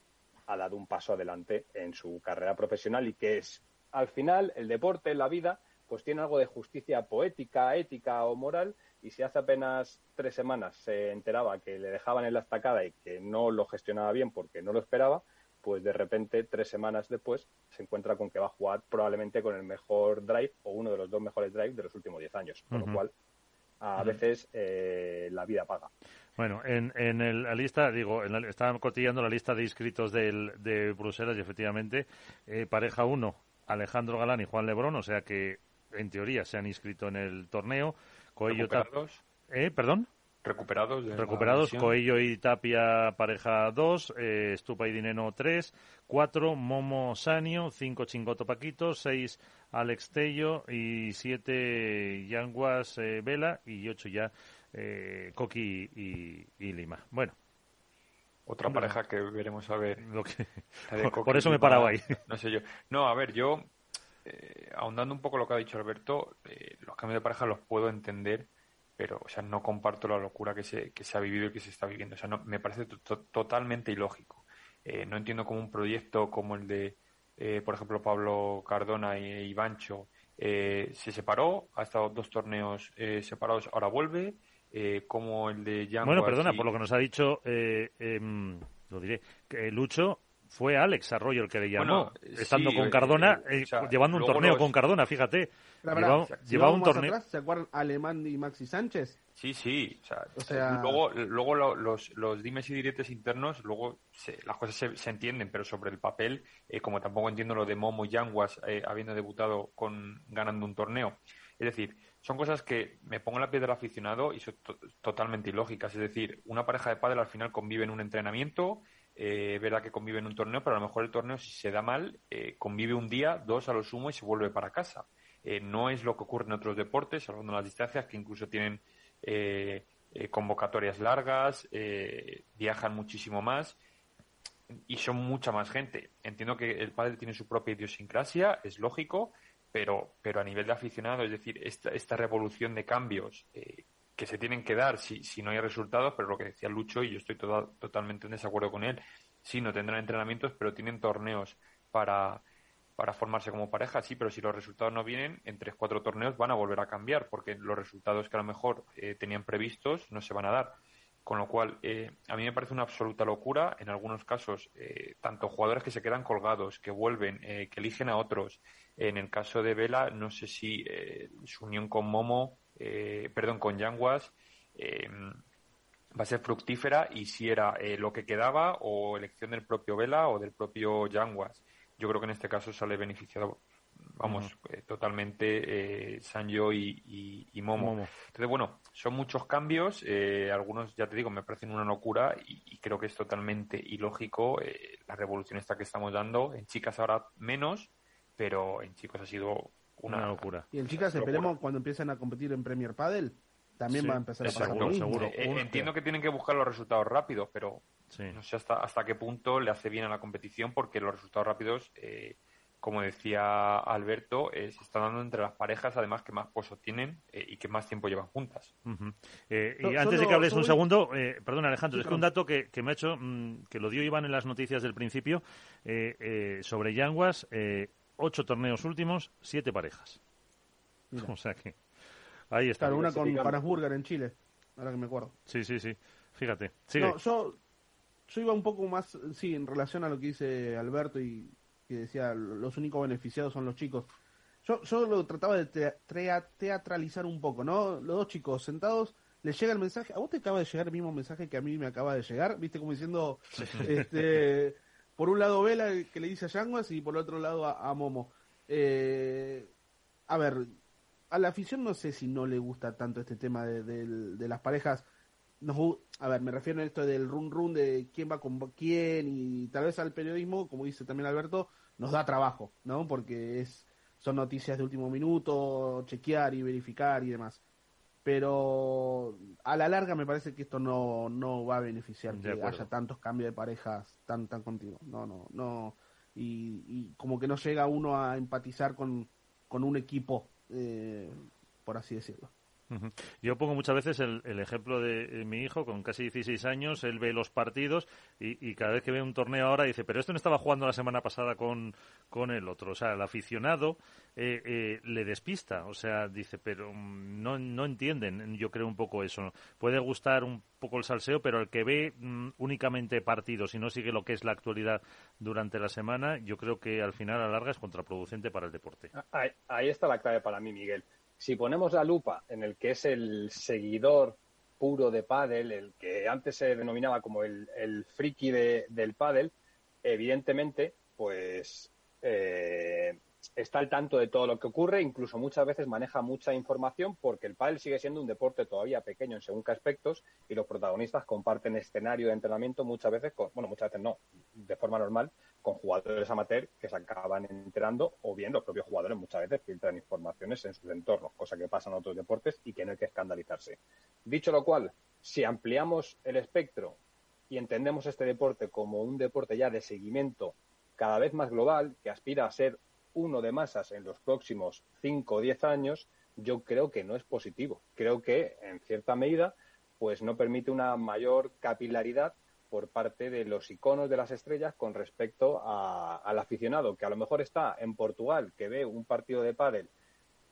ha dado un paso adelante en su carrera profesional y que es, al final, el deporte, la vida, pues tiene algo de justicia poética, ética o moral y si hace apenas tres semanas se enteraba que le dejaban en la estacada y que no lo gestionaba bien porque no lo esperaba, pues de repente, tres semanas después, se encuentra con que va a jugar probablemente con el mejor drive o uno de los dos mejores drives de los últimos diez años. Con lo cual, a veces eh, la vida paga. Bueno, en, en la lista, digo, en estaban cotillando la lista de inscritos del, de Bruselas y efectivamente, eh, pareja 1, Alejandro Galán y Juan Lebrón, o sea que en teoría se han inscrito en el torneo. Coello ¿Recuperados? ¿Eh? ¿Perdón? Recuperados. Recuperados, Coello y Tapia, pareja 2, eh, Estupa y Dineno 3, 4, Momo Sanio, 5, Chingoto Paquito, 6, Alex Tello y 7, Yanguas eh, Vela y 8 ya eh, Coqui y, Lima. Bueno. Otra pareja que veremos a ver. [laughs] por, eso me he parado ahí. No sé yo. No, a ver, yo, eh, ahondando un poco lo que ha dicho Alberto, eh, los cambios de pareja los puedo entender, pero, o sea, no comparto la locura que se, que se ha vivido y que se está viviendo. O sea, no, me parece totalmente ilógico. Eh, no entiendo cómo un proyecto como el de, por ejemplo, Pablo Cardona y Ivancho se separó, ha estado dos torneos separados, ahora vuelve eh, como el de Jan Bueno, perdona, por lo que nos ha dicho, eh, em, lo diré, que Lucho fue Alex Arroyo el que le llamó, estando con Cardona, eh, llevando un torneo con Cardona, fíjate. llevaba, un torneo. ¿Se acuerdan Alemán y Maxi Sánchez? Sí, sí. O sea, luego, luego los, los dimes y diretes internos, luego las cosas se, entienden, pero sobre el papel, como tampoco entiendo lo de Momo y Yanguas habiendo debutado con ganando un torneo. Es decir, son cosas que me pongo en la piel del aficionado y son totalmente ilógicas. Es decir, una pareja de padres al final convive en un entrenamiento, eh, verá que convive en un torneo, pero a lo mejor el torneo, si se da mal, eh, convive un día, dos a lo sumo y se vuelve para casa. Eh, no es lo que ocurre en otros deportes, hablando de las distancias, que incluso tienen eh, convocatorias largas, viajan muchísimo más y son mucha más gente. Entiendo que el padre tiene su propia idiosincrasia, es lógico, pero, pero a nivel de aficionado, es decir, esta, esta revolución de cambios eh, que se tienen que dar si, si no hay resultados, pero lo que decía Lucho, y yo estoy totalmente en desacuerdo con él, sí, no tendrán entrenamientos, pero tienen torneos para, para formarse como pareja, sí, pero si los resultados no vienen, en tres, cuatro torneos van a volver a cambiar, porque los resultados que a lo mejor eh, tenían previstos no se van a dar. Con lo cual, eh, a mí me parece una absoluta locura, en algunos casos, tanto jugadores que se quedan colgados, que vuelven, que eligen a otros, en el caso de Vela, no sé si eh, su unión con Momo, eh, perdón, con Yanguas, eh, va a ser fructífera y si era lo que quedaba o elección del propio Vela o del propio Yanguas. Yo creo que en este caso sale beneficiado, vamos, totalmente Sanjo y, Momo. Entonces, bueno, son muchos cambios, algunos, ya te digo, me parecen una locura y, y creo que es totalmente ilógico la revolución esta que estamos dando. En chicas ahora menos, pero en chicos ha sido una, locura. Y en chicas esperemos cuando empiecen a competir en Premier Padel también va a empezar a pasar Seguro. Eh, entiendo que tienen que buscar los resultados rápidos, pero no sé hasta, hasta qué punto le hace bien a la competición porque los resultados rápidos, eh, como decía Alberto, eh, se están dando entre las parejas además que más pozos tienen y que más tiempo llevan juntas. y antes de que hables un segundo, perdón Alejandro, es que un dato que, que me ha hecho, mm, que lo dio Iván en las noticias del principio, sobre Yanguas, ocho torneos últimos, siete parejas. [laughs] O sea que ahí está. Claro, una con Parasburger en Chile, ahora que me acuerdo. Sí, sí, sí. Fíjate. No, yo, yo iba un poco más, sí, en relación a lo que dice Alberto y que decía, los únicos beneficiados son los chicos. Yo, yo lo trataba de teatralizar un poco, ¿no? Los dos chicos sentados, les llega el mensaje, a vos te acaba de llegar el mismo mensaje que a mí me acaba de llegar, viste como diciendo, este, por un lado Vela que le dice a Yanguas y por el otro lado a, Momo. Eh, a ver, a la afición no sé si no le gusta tanto este tema de, las parejas. a ver, me refiero a esto del run run de quién va con quién y tal vez al periodismo, como dice también Alberto, nos da trabajo, ¿no? Porque es son noticias de último minuto, chequear y verificar y demás. Pero a la larga me parece que esto no, no va a beneficiar que haya tantos cambios de parejas tan tan continuos. No, no, no. Y, y como que no llega uno a empatizar con, con un equipo eh, por así decirlo. Yo pongo muchas veces el, ejemplo de eh, mi hijo con casi 16 años, él ve los partidos y, cada vez que ve un torneo ahora dice, pero esto no estaba jugando la semana pasada con, con el otro. O sea, el aficionado eh, eh, le despista, o sea, dice, pero mm, no, no entienden, yo creo un poco eso. Puede gustar un poco el salseo, pero el que ve mm, únicamente partidos y no sigue lo que es la actualidad durante la semana, yo creo que al final a la larga es contraproducente para el deporte. Ahí, ahí está la clave para mí, Miguel si ponemos la lupa en el que es el seguidor puro de pádel, el que antes se denominaba como el, el friki de, del pádel, evidentemente, pues eh, está al tanto de todo lo que ocurre, incluso muchas veces maneja mucha información porque el pádel sigue siendo un deporte todavía pequeño en según qué aspectos y los protagonistas comparten escenario de entrenamiento muchas veces, con, bueno, muchas veces no, de forma normal, con jugadores amateur que se acaban enterando o bien los propios jugadores muchas veces filtran informaciones en sus entornos, cosa que pasa en otros deportes y que no hay que escandalizarse. Dicho lo cual, si ampliamos el espectro y entendemos este deporte como un deporte ya de seguimiento cada vez más global, que aspira a ser uno de masas en los próximos 5 o 10 años, yo creo que no es positivo. Creo que, en cierta medida, pues no permite una mayor capilaridad por parte de los iconos de las estrellas con respecto al aficionado que a lo mejor está en Portugal, que ve un partido de pádel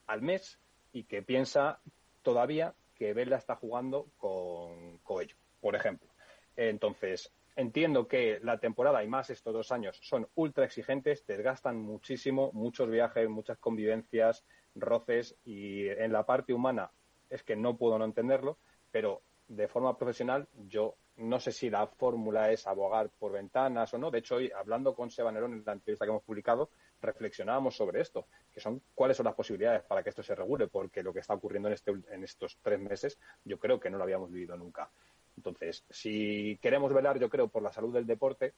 al mes y que piensa todavía que Vela está jugando con Coello, por ejemplo. Entonces, entiendo que la temporada y más estos dos años son ultra exigentes, desgastan muchísimo, muchos viajes, muchas convivencias, roces y en la parte humana es que no puedo no entenderlo, pero de forma profesional yo no sé si la fórmula es abogar por ventanas o no. De hecho, hoy, hablando con Seba Nerón en la entrevista que hemos publicado, reflexionábamos sobre esto, que son cuáles son las posibilidades para que esto se regule, porque lo que está ocurriendo en, este, en estos tres meses yo creo que no lo habíamos vivido nunca. Entonces, si queremos velar, yo creo, por la salud del deporte,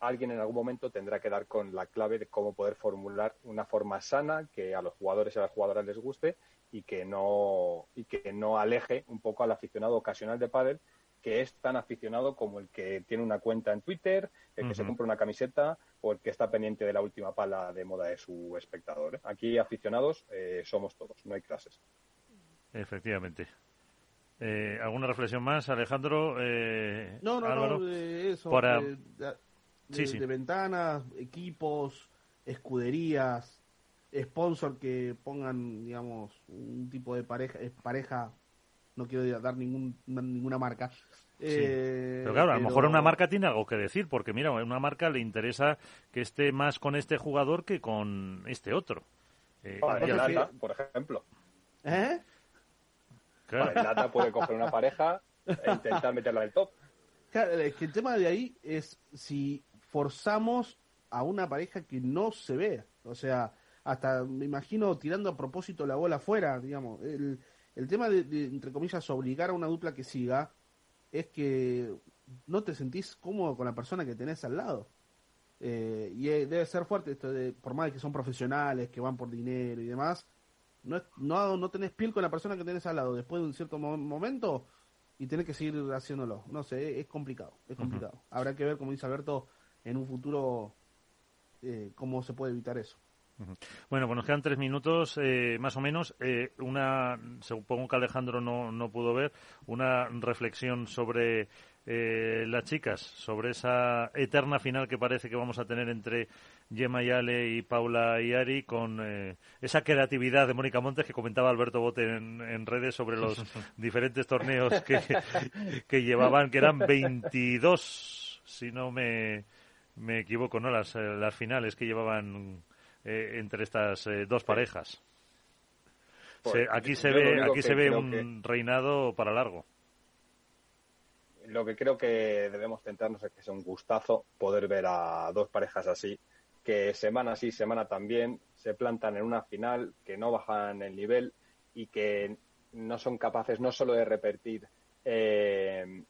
alguien en algún momento tendrá que dar con la clave de cómo poder formular una forma sana que a los jugadores y a las jugadoras les guste y que no y que no aleje un poco al aficionado ocasional de pádel que es tan aficionado como el que tiene una cuenta en Twitter, el que se compra una camiseta o el que está pendiente de la última pala de moda de su espectador. ¿eh? Aquí aficionados eh, somos todos, no hay clases. Efectivamente. Eh, ¿Alguna reflexión más, Alejandro? no, no, no, de eso. De, ventanas, equipos, escuderías, sponsor que pongan, digamos, un tipo de pareja, pareja no quiero dar ningún, ninguna marca. Eh, pero claro, a lo mejor una marca tiene algo que decir, porque mira, a una marca le interesa que esté más con este jugador que con este otro. Eh, por ejemplo. ¿Eh? Claro. Lata puede coger una pareja e intentar meterla en el top. Claro, es que el tema de ahí es si forzamos a una pareja que no se ve. O sea, hasta me imagino tirando a propósito la bola afuera, digamos. El, el tema de, entre comillas, obligar a una dupla que siga es que no te sentís cómodo con la persona que tenés al lado. Eh, y eh, debe ser fuerte esto de, por más que son profesionales, que van por dinero y demás, no, no, no tenés piel con la persona que tenés al lado después de un cierto momento y tenés que seguir haciéndolo. No sé, es complicado, es complicado. Habrá que ver, como dice Alberto, en un futuro eh, cómo se puede evitar eso. Bueno, pues nos quedan tres minutos eh, más o menos. Eh, una, supongo que Alejandro no, no pudo ver, una reflexión sobre eh, las chicas, sobre esa eterna final que parece que vamos a tener entre Gemma Yale y Paula Iari con eh, esa creatividad de Mónica Montes que comentaba Alberto Bote en, redes sobre los [laughs] diferentes torneos que, que llevaban, que eran 22, si no me, me equivoco, ¿no? Las, las finales que llevaban entre estas dos parejas. Pues, aquí se ve, aquí se ve un reinado para largo lo que creo que debemos centrarnos es que es un gustazo poder ver a dos parejas así, que semana sí, semana también se plantan en una final, que no bajan el nivel y que no son capaces no solo de repetir eh,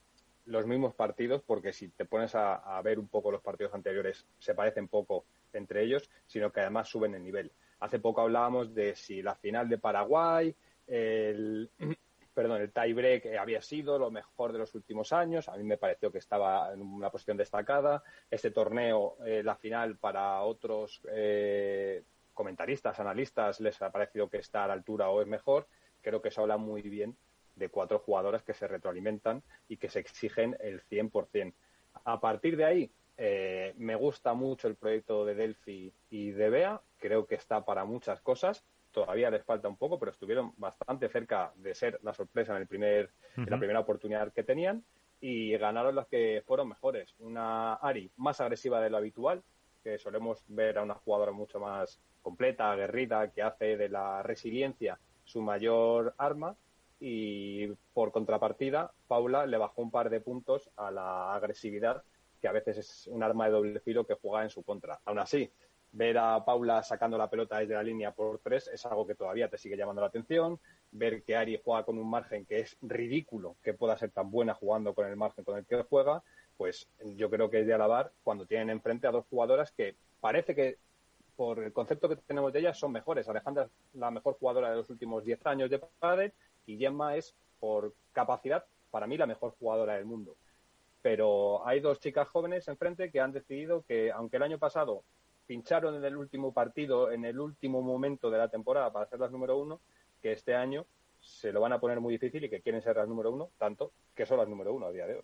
los mismos partidos, porque si te pones a, ver un poco los partidos anteriores, se parecen poco entre ellos, sino que además suben el nivel. Hace poco hablábamos de si la final de Paraguay, el, [clears throat] perdón, el tiebreak eh, había sido lo mejor de los últimos años. A mí me pareció que estaba en una posición destacada. Este torneo, eh, la final para otros eh, comentaristas, analistas, les ha parecido que está a la altura o es mejor. Creo que se habla muy bien de cuatro jugadoras que se retroalimentan y que se exigen el 100%. A partir de ahí, me gusta mucho el proyecto de Delphi y de Bea. Creo que está para muchas cosas todavía les falta un poco, pero estuvieron bastante cerca de ser la sorpresa en, el primer, en la primera oportunidad que tenían y ganaron las que fueron mejores. Una Ari más agresiva de lo habitual, que solemos ver a una jugadora mucho más completa, aguerrida, que hace de la resiliencia su mayor arma. Y por contrapartida, Paula le bajó un par de puntos a la agresividad, que a veces es un arma de doble filo que juega en su contra. Aún así, ver a Paula sacando la pelota desde la línea por tres es algo que todavía te sigue llamando la atención. Ver que Ari juega con un margen que es ridículo que pueda ser tan buena jugando con el margen con el que juega, pues yo creo que es de alabar cuando tienen enfrente a dos jugadoras que parece que por el concepto que tenemos de ellas son mejores. Alejandra es la mejor jugadora de los últimos 10 años de padre y Gemma es por capacidad para mí la mejor jugadora del mundo. Pero hay dos chicas jóvenes enfrente que han decidido que aunque el año pasado pincharon en el último partido, en el último momento de la temporada para ser las número uno, que este año se lo van a poner muy difícil y que quieren ser las número uno, tanto que son las número uno a día de hoy.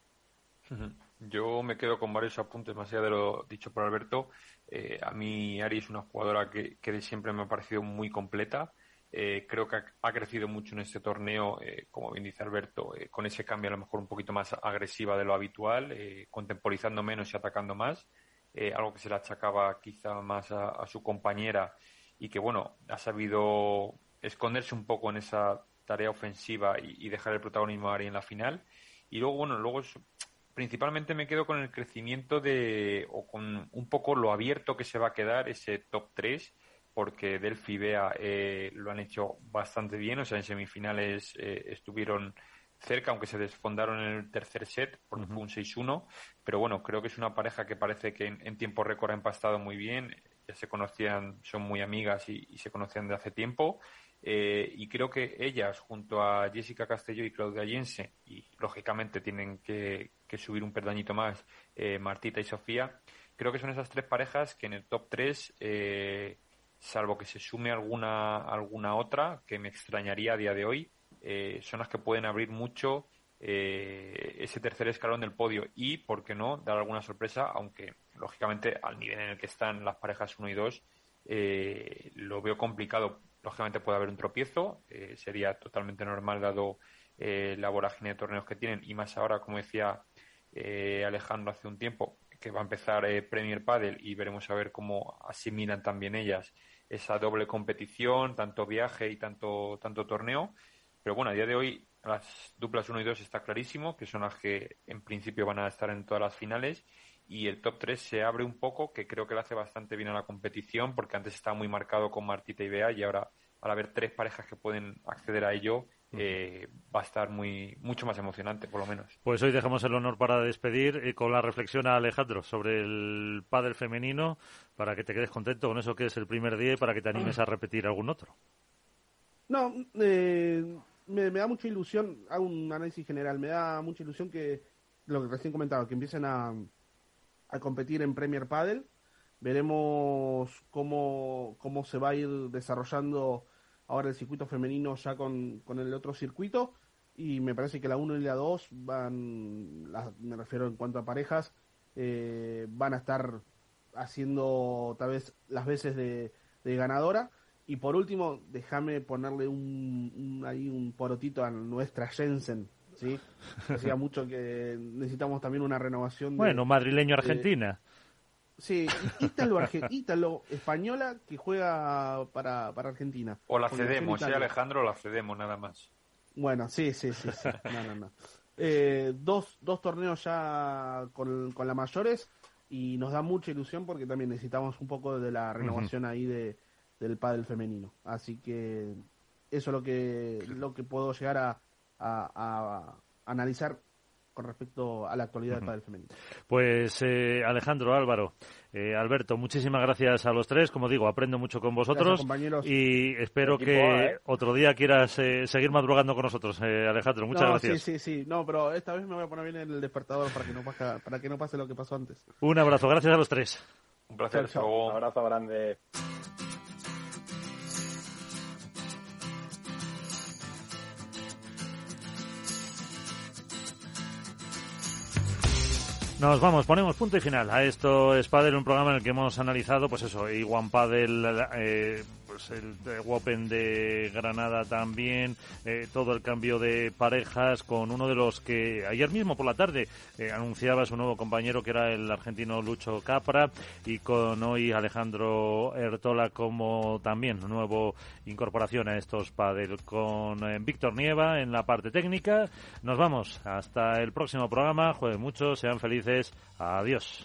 Yo me quedo con varios apuntes más allá de lo dicho por Alberto. Eh, a mí Ari es una jugadora que, que siempre me ha parecido muy completa. Eh, creo que ha, crecido mucho en este torneo, eh, como bien dice Alberto, con ese cambio a lo mejor un poquito más agresiva de lo habitual, contemporizando menos y atacando más. Eh, algo que se le achacaba quizá más a, su compañera y que, bueno, ha sabido esconderse un poco en esa tarea ofensiva y, dejar el protagonismo a Ari en la final. Y luego, bueno, luego principalmente me quedo con el crecimiento de, o con un poco lo abierto que se va a quedar ese top 3, porque Delphi y Bea eh, lo han hecho bastante bien, o sea, en semifinales eh, estuvieron cerca, aunque se desfondaron en el tercer set, fue un 6-1. Pero bueno, creo que es una pareja que parece que en, tiempo récord ha empastado muy bien. Ya se conocían, son muy amigas y, se conocían de hace tiempo. Eh, y creo que ellas, junto a Jessica Castelló y Claudia Jense, y lógicamente tienen que, subir un perdañito más, eh, Martita y Sofía, creo que son esas tres parejas que en el top 3, eh, salvo que se sume alguna, alguna otra, que me extrañaría a día de hoy, eh, son las que pueden abrir mucho eh, ese tercer escalón del podio y, ¿por qué no?, dar alguna sorpresa, aunque lógicamente al nivel en el que están las parejas 1 y 2 eh, lo veo complicado. Lógicamente puede haber un tropiezo, sería totalmente normal dado la vorágine de torneos que tienen y más ahora, como decía Alejandro hace un tiempo, que va a empezar Premier Padel y veremos a ver cómo asimilan también ellas esa doble competición, tanto viaje y tanto, tanto torneo. Pero bueno, a día de hoy las duplas 1 y 2 está clarísimo, que son las que en principio van a estar en todas las finales. Y el top 3 se abre un poco, que creo que le hace bastante bien a la competición, porque antes estaba muy marcado con Martita y Bea, y ahora al haber tres parejas que pueden acceder a ello, eh, va a estar muy mucho más emocionante, por lo menos. Pues hoy dejamos el honor para despedir eh, con la reflexión a Alejandro sobre el pádel femenino, para que te quedes contento con eso que es el primer día y para que te animes [clears throat] a repetir algún otro. No, eh, me, da mucha ilusión, hago un análisis general, me da mucha ilusión que, lo que recién comentaba, que empiecen a, a competir en Premier Padel. Veremos cómo, cómo se va a ir desarrollando ahora el circuito femenino ya con, con el otro circuito. Y me parece que la 1 y la 2 van, me refiero en cuanto a parejas, eh, van a estar haciendo tal vez las veces de, ganadora. Y por último, déjame ponerle un, ahí un porotito a nuestra Jensen, ¿sí? Decía mucho que necesitamos también una renovación. bueno, madrileño-argentina. Sí, ítalo, [laughs] ítalo española que juega para, para Argentina. O la cedemos, ¿sí, Alejandro? La cedemos nada más. Bueno, sí, sí, sí, sí. No, no, no. Eh, dos, dos torneos ya con, con las mayores y nos da mucha ilusión porque también necesitamos un poco de la renovación ahí de, del pádel femenino. Así que eso es lo que, lo que puedo llegar a, a analizar con respecto a la actualidad del pádel femenino. Pues eh, Alejandro, Álvaro, eh, Alberto, muchísimas gracias a los tres. Como digo, aprendo mucho con vosotros y espero que ¿eh? otro día quieras seguir madrugando con nosotros, Alejandro. Muchas gracias. Sí, sí, sí. No, pero esta vez me voy a poner bien el despertador para que no pase, para que no pase lo que pasó antes. Un abrazo, gracias a los tres. Un placer. Un abrazo grande. Nos vamos, ponemos punto y final a esto es Padel, un programa en el que hemos analizado, pues eso, Iguan Padel, eh, pues el, Open de Granada también, eh, todo el cambio de parejas con uno de los que ayer mismo por la tarde eh, anunciaba su nuevo compañero que era el argentino Lucho Capra y con hoy Alejandro Ertola como también nuevo incorporación a estos Padel con eh, Víctor Nieva en la parte técnica. Nos vamos hasta el próximo programa. Jueguen mucho, sean felices. Adiós.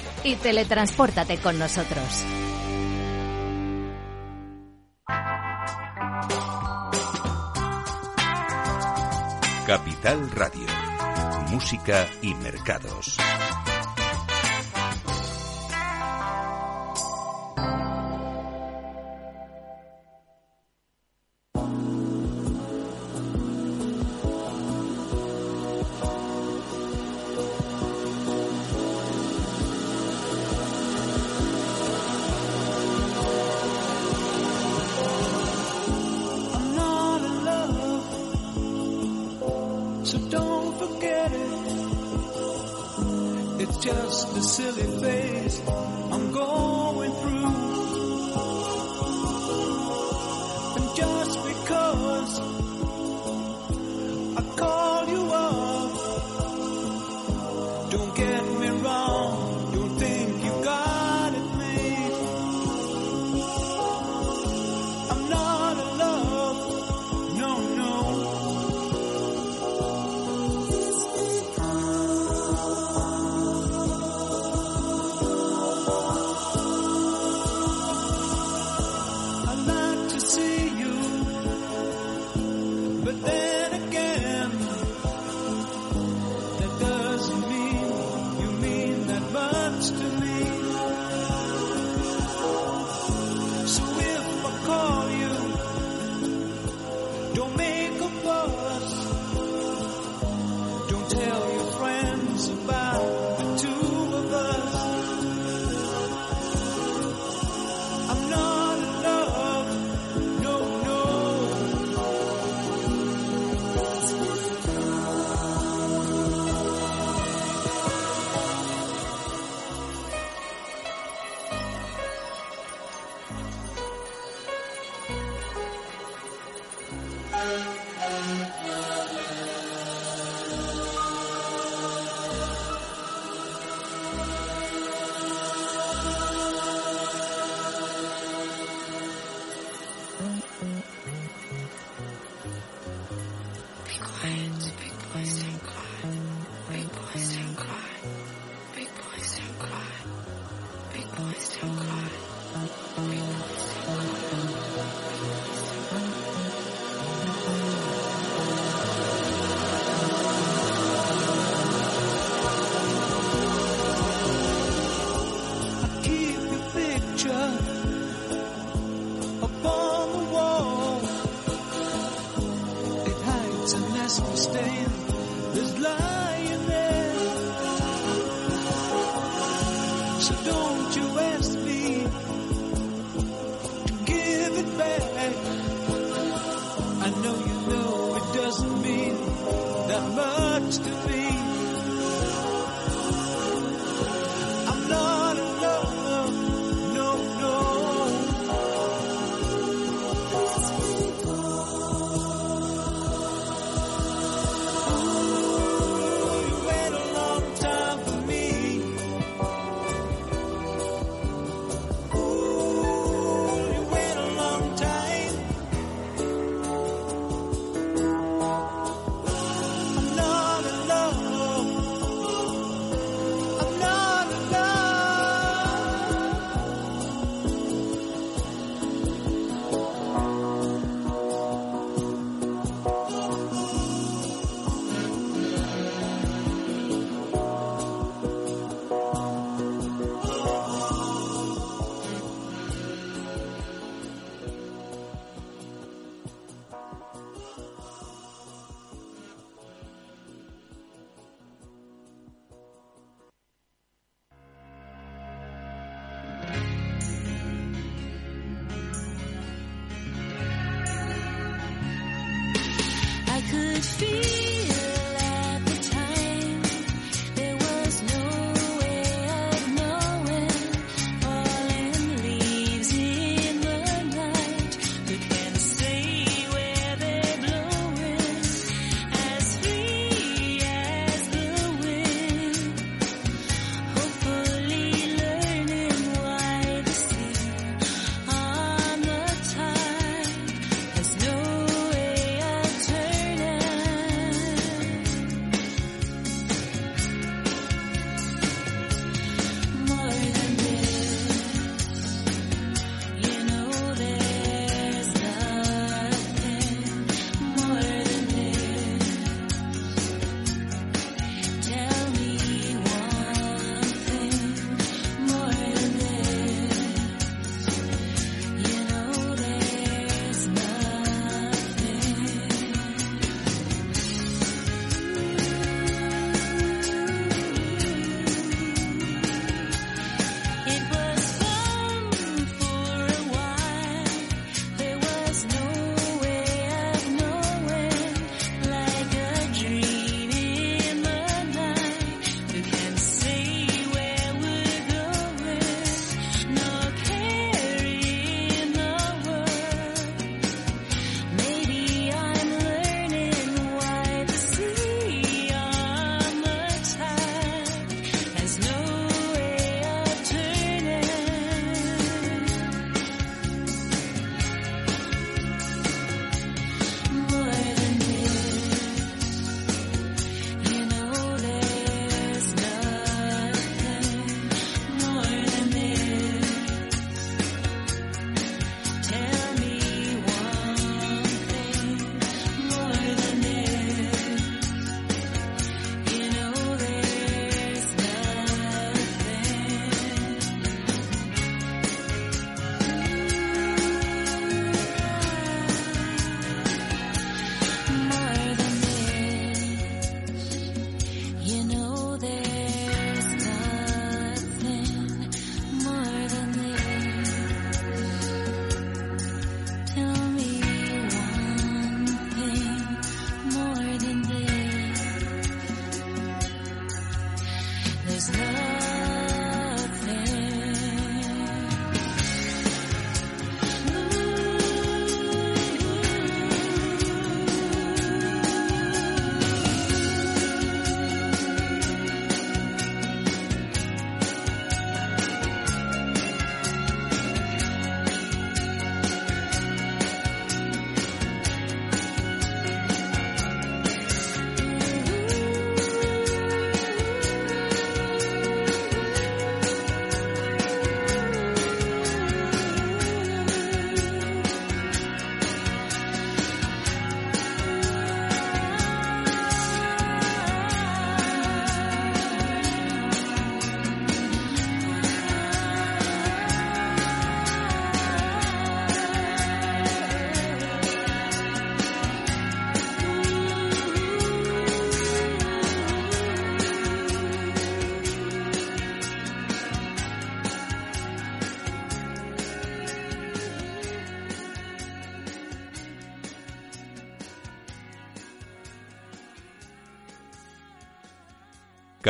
y teletranspórtate con nosotros. Capital Radio. Música y mercados.